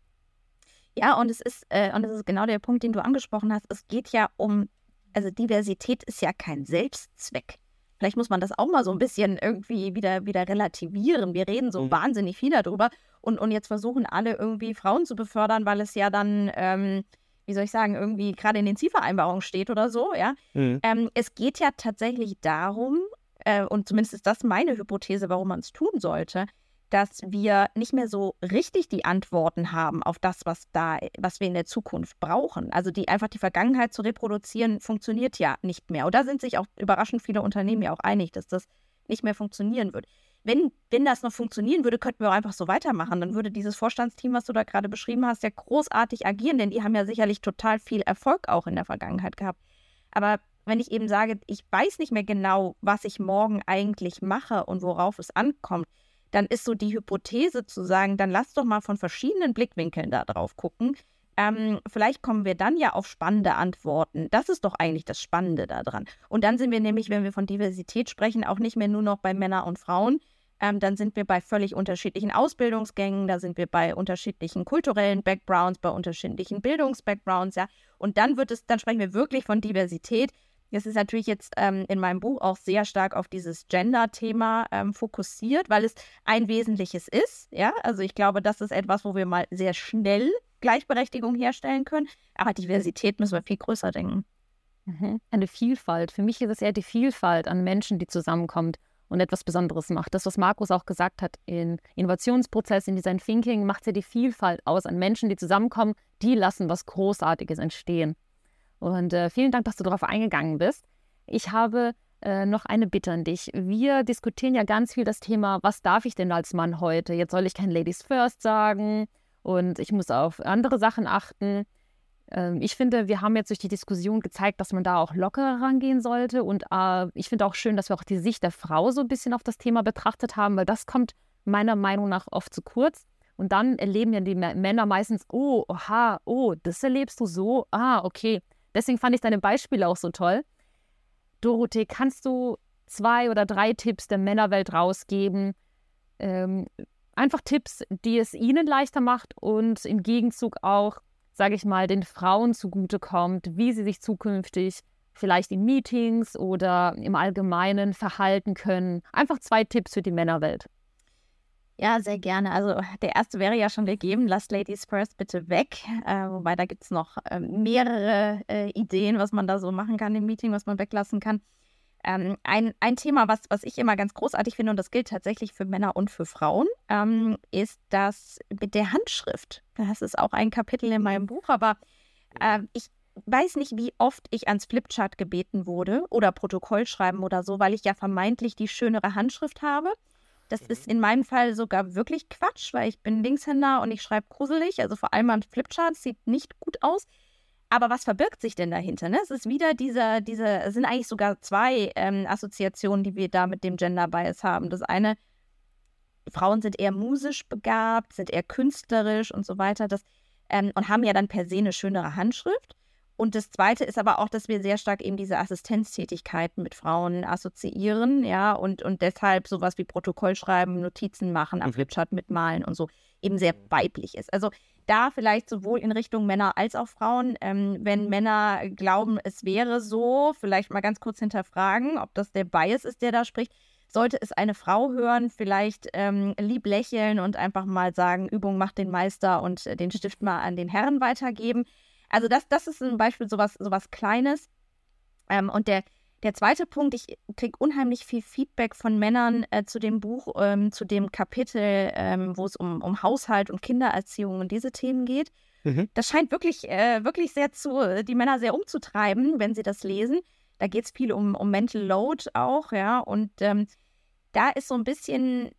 A: Ja, und es ist, und das ist genau der Punkt, den du angesprochen hast. Es geht ja um, also Diversität ist ja kein Selbstzweck. Vielleicht muss man das auch mal so ein bisschen irgendwie wieder, wieder relativieren. Wir reden so mhm. wahnsinnig viel darüber und, und jetzt versuchen alle irgendwie Frauen zu befördern, weil es ja dann ähm, wie soll ich sagen, irgendwie gerade in den Zielvereinbarungen steht oder so, ja. Mhm. Ähm, es geht ja tatsächlich darum, äh, und zumindest ist das meine Hypothese, warum man es tun sollte, dass wir nicht mehr so richtig die Antworten haben auf das, was da, was wir in der Zukunft brauchen. Also die einfach die Vergangenheit zu reproduzieren, funktioniert ja nicht mehr. Und da sind sich auch überraschend viele Unternehmen ja auch einig, dass das nicht mehr funktionieren wird wenn, wenn das noch funktionieren würde, könnten wir auch einfach so weitermachen. Dann würde dieses Vorstandsteam, was du da gerade beschrieben hast, ja großartig agieren, denn die haben ja sicherlich total viel Erfolg auch in der Vergangenheit gehabt. Aber wenn ich eben sage, ich weiß nicht mehr genau, was ich morgen eigentlich mache und worauf es ankommt, dann ist so die Hypothese zu sagen, dann lass doch mal von verschiedenen Blickwinkeln da drauf gucken. Ähm, vielleicht kommen wir dann ja auf spannende Antworten. Das ist doch eigentlich das Spannende daran. Und dann sind wir nämlich, wenn wir von Diversität sprechen, auch nicht mehr nur noch bei Männern und Frauen, ähm, dann sind wir bei völlig unterschiedlichen Ausbildungsgängen, da sind wir bei unterschiedlichen kulturellen Backgrounds, bei unterschiedlichen Bildungsbackgrounds, ja. Und dann wird es, dann sprechen wir wirklich von Diversität. Das ist natürlich jetzt ähm, in meinem Buch auch sehr stark auf dieses Gender-Thema ähm, fokussiert, weil es ein wesentliches ist. Ja, also ich glaube, das ist etwas, wo wir mal sehr schnell Gleichberechtigung herstellen können. Aber Diversität müssen wir viel größer denken.
B: Mhm. Eine Vielfalt. Für mich ist es eher die Vielfalt an Menschen, die zusammenkommt und etwas Besonderes macht. Das, was Markus auch gesagt hat, in Innovationsprozess, in Design Thinking, macht ja die Vielfalt aus an Menschen, die zusammenkommen, die lassen was Großartiges entstehen. Und äh, vielen Dank, dass du darauf eingegangen bist. Ich habe äh, noch eine Bitte an dich. Wir diskutieren ja ganz viel das Thema, was darf ich denn als Mann heute? Jetzt soll ich kein Ladies First sagen und ich muss auf andere Sachen achten. Ähm, ich finde, wir haben jetzt durch die Diskussion gezeigt, dass man da auch lockerer rangehen sollte. Und äh, ich finde auch schön, dass wir auch die Sicht der Frau so ein bisschen auf das Thema betrachtet haben, weil das kommt meiner Meinung nach oft zu kurz. Und dann erleben ja die Männer meistens, oh, oha, oh, das erlebst du so. Ah, okay. Deswegen fand ich deine Beispiele auch so toll. Dorothee, kannst du zwei oder drei Tipps der Männerwelt rausgeben? Ähm, einfach Tipps, die es ihnen leichter macht und im Gegenzug auch sage ich mal, den Frauen zugutekommt, wie sie sich zukünftig vielleicht in Meetings oder im Allgemeinen verhalten können. Einfach zwei Tipps für die Männerwelt.
A: Ja, sehr gerne. Also der erste wäre ja schon gegeben, lasst Ladies First bitte weg. Äh, wobei da gibt es noch äh, mehrere äh, Ideen, was man da so machen kann im Meeting, was man weglassen kann. Ähm, ein, ein Thema, was, was ich immer ganz großartig finde, und das gilt tatsächlich für Männer und für Frauen, ähm, ist das mit der Handschrift. Das ist auch ein Kapitel in meinem Buch, aber äh, ich weiß nicht, wie oft ich ans Flipchart gebeten wurde oder Protokoll schreiben oder so, weil ich ja vermeintlich die schönere Handschrift habe. Das mhm. ist in meinem Fall sogar wirklich Quatsch, weil ich bin Linkshänder und ich schreibe gruselig. Also vor allem an Flipcharts sieht nicht gut aus. Aber was verbirgt sich denn dahinter? Ne? Es ist wieder dieser, diese, es sind eigentlich sogar zwei ähm, Assoziationen, die wir da mit dem Gender Bias haben. Das eine, Frauen sind eher musisch begabt, sind eher künstlerisch und so weiter das, ähm, und haben ja dann per se eine schönere Handschrift. Und das Zweite ist aber auch, dass wir sehr stark eben diese Assistenztätigkeiten mit Frauen assoziieren, ja, und, und deshalb sowas wie Protokoll schreiben, Notizen machen, am mhm. Flipchart mitmalen und so eben sehr weiblich ist. Also da vielleicht sowohl in Richtung Männer als auch Frauen. Ähm, wenn Männer glauben, es wäre so, vielleicht mal ganz kurz hinterfragen, ob das der Bias ist, der da spricht. Sollte es eine Frau hören, vielleicht ähm, lieb lächeln und einfach mal sagen, Übung macht den Meister und den Stift mal an den Herren weitergeben. Also das, das ist ein Beispiel sowas, sowas Kleines. Ähm, und der, der zweite Punkt, ich kriege unheimlich viel Feedback von Männern äh, zu dem Buch, ähm, zu dem Kapitel, ähm, wo es um, um Haushalt und Kindererziehung und diese Themen geht. Mhm. Das scheint wirklich, äh, wirklich sehr zu, die Männer sehr umzutreiben, wenn sie das lesen. Da geht es viel um, um Mental Load auch, ja. Und ähm, da ist so ein bisschen,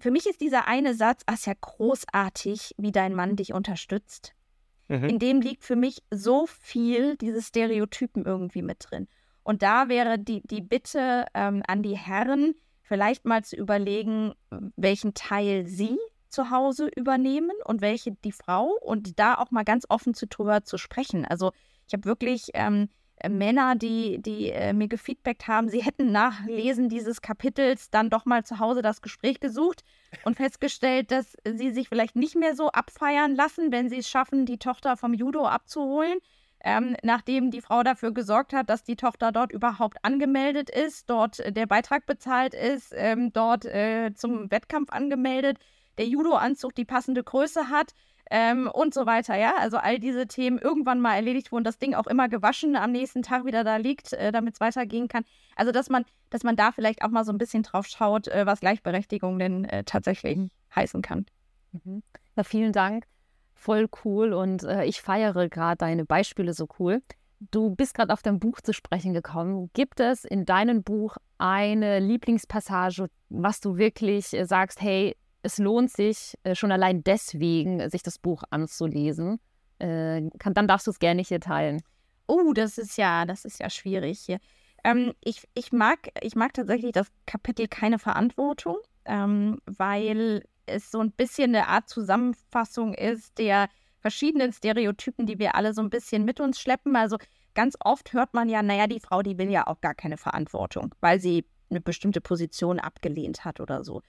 A: für mich ist dieser eine Satz, ach, ist ja großartig, wie dein Mann dich unterstützt. Mhm. In dem liegt für mich so viel diese Stereotypen irgendwie mit drin. Und da wäre die, die Bitte ähm, an die Herren, vielleicht mal zu überlegen, welchen Teil sie zu Hause übernehmen und welche die Frau und da auch mal ganz offen zu drüber zu sprechen. Also ich habe wirklich ähm, Männer, die, die äh, mir gefeedbackt haben, sie hätten nach Lesen dieses Kapitels dann doch mal zu Hause das Gespräch gesucht und festgestellt, dass sie sich vielleicht nicht mehr so abfeiern lassen, wenn sie es schaffen, die Tochter vom Judo abzuholen ähm, nachdem die Frau dafür gesorgt hat, dass die Tochter dort überhaupt angemeldet ist, dort äh, der Beitrag bezahlt ist, ähm, dort äh, zum Wettkampf angemeldet, der Judo-Anzug die passende Größe hat. Ähm, und so weiter, ja. Also all diese Themen irgendwann mal erledigt wurden, das Ding auch immer gewaschen, am nächsten Tag wieder da liegt, äh, damit es weitergehen kann. Also dass man, dass man da vielleicht auch mal so ein bisschen drauf schaut, äh, was Gleichberechtigung denn äh, tatsächlich heißen kann.
B: Mhm. Ja, vielen Dank voll cool und äh, ich feiere gerade deine Beispiele so cool. Du bist gerade auf dein Buch zu sprechen gekommen. Gibt es in deinem Buch eine Lieblingspassage, was du wirklich äh, sagst, hey, es lohnt sich äh, schon allein deswegen, sich das Buch anzulesen? Äh, kann, dann darfst du es gerne hier teilen.
A: Oh, das ist ja, das ist ja schwierig hier. Ähm, ich, ich, mag, ich mag tatsächlich das Kapitel keine Verantwortung, ähm, weil es so ein bisschen eine Art Zusammenfassung ist der verschiedenen Stereotypen, die wir alle so ein bisschen mit uns schleppen. Also ganz oft hört man ja, naja, die Frau, die will ja auch gar keine Verantwortung, weil sie eine bestimmte Position abgelehnt hat oder so.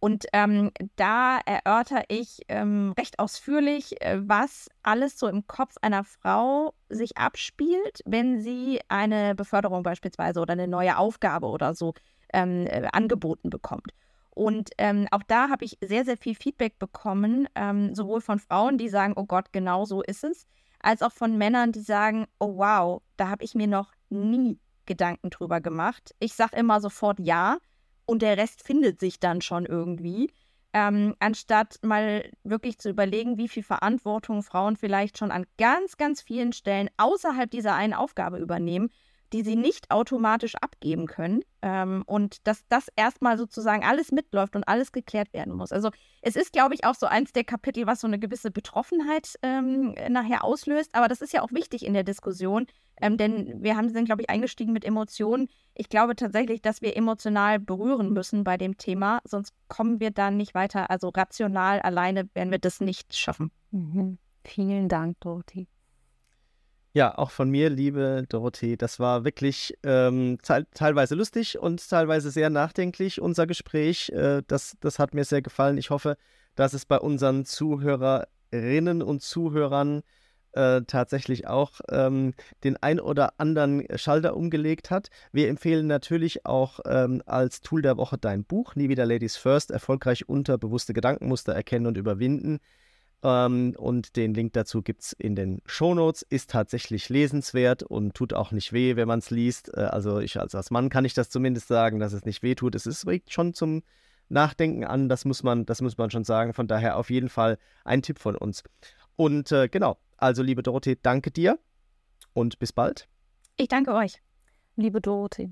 A: Und ähm, da erörter ich ähm, recht ausführlich, äh, was alles so im Kopf einer Frau sich abspielt, wenn sie eine Beförderung beispielsweise oder eine neue Aufgabe oder so ähm, äh, angeboten bekommt. Und ähm, auch da habe ich sehr, sehr viel Feedback bekommen, ähm, sowohl von Frauen, die sagen, oh Gott, genau so ist es, als auch von Männern, die sagen, oh wow, da habe ich mir noch nie Gedanken drüber gemacht. Ich sage immer sofort ja und der Rest findet sich dann schon irgendwie. Ähm, anstatt mal wirklich zu überlegen, wie viel Verantwortung Frauen vielleicht schon an ganz, ganz vielen Stellen außerhalb dieser einen Aufgabe übernehmen, die sie nicht automatisch abgeben können ähm, und dass das erstmal sozusagen alles mitläuft und alles geklärt werden muss. Also es ist, glaube ich, auch so eins der Kapitel, was so eine gewisse Betroffenheit ähm, nachher auslöst, aber das ist ja auch wichtig in der Diskussion, ähm, denn wir haben, sind, glaube ich, eingestiegen mit Emotionen. Ich glaube tatsächlich, dass wir emotional berühren müssen bei dem Thema, sonst kommen wir dann nicht weiter. Also rational alleine werden wir das nicht schaffen.
B: Mhm. Vielen Dank, Dorothee.
C: Ja, auch von mir, liebe Dorothee, das war wirklich ähm, teilweise lustig und teilweise sehr nachdenklich, unser Gespräch. Äh, das, das hat mir sehr gefallen. Ich hoffe, dass es bei unseren Zuhörerinnen und Zuhörern äh, tatsächlich auch ähm, den ein oder anderen Schalter umgelegt hat. Wir empfehlen natürlich auch ähm, als Tool der Woche dein Buch, Nie wieder Ladies First, erfolgreich unterbewusste Gedankenmuster erkennen und überwinden. Ähm, und den Link dazu gibt es in den Shownotes. Ist tatsächlich lesenswert und tut auch nicht weh, wenn man es liest. Äh, also ich als, als Mann kann ich das zumindest sagen, dass es nicht weh tut. Es regt schon zum Nachdenken an, das muss man, das muss man schon sagen. Von daher auf jeden Fall ein Tipp von uns. Und äh, genau, also liebe Dorothee, danke dir und bis bald.
A: Ich danke euch.
B: Liebe Dorothee.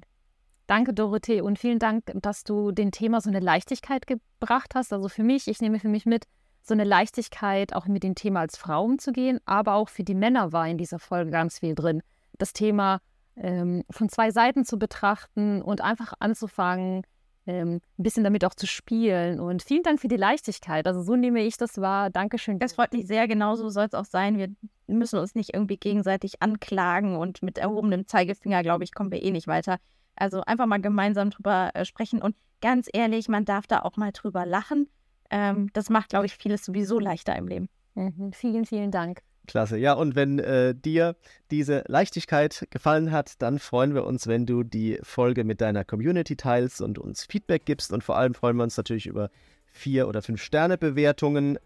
B: Danke, Dorothee, und vielen Dank, dass du dem Thema so eine Leichtigkeit gebracht hast. Also für mich, ich nehme für mich mit, so eine Leichtigkeit, auch mit dem Thema als Frau umzugehen, aber auch für die Männer war in dieser Folge ganz viel drin. Das Thema ähm, von zwei Seiten zu betrachten und einfach anzufangen, ähm, ein bisschen damit auch zu spielen. Und vielen Dank für die Leichtigkeit. Also so nehme ich das wahr. Dankeschön.
A: Das freut mich sehr. Genauso soll es auch sein. Wir müssen uns nicht irgendwie gegenseitig anklagen und mit erhobenem Zeigefinger, glaube ich, kommen wir eh nicht weiter. Also einfach mal gemeinsam drüber äh, sprechen. Und ganz ehrlich, man darf da auch mal drüber lachen ähm, das macht, glaube ich, vieles sowieso leichter im Leben.
B: Mhm. Vielen, vielen Dank.
C: Klasse. Ja, und wenn äh, dir diese Leichtigkeit gefallen hat, dann freuen wir uns, wenn du die Folge mit deiner Community teilst und uns Feedback gibst. Und vor allem freuen wir uns natürlich über vier oder fünf Sterne Bewertungen.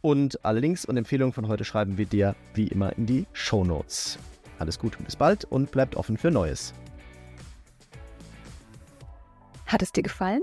C: Und alle Links und Empfehlungen von heute schreiben wir dir wie immer in die Show Notes. Alles Gute und bis bald und bleibt offen für Neues.
D: Hat es dir gefallen?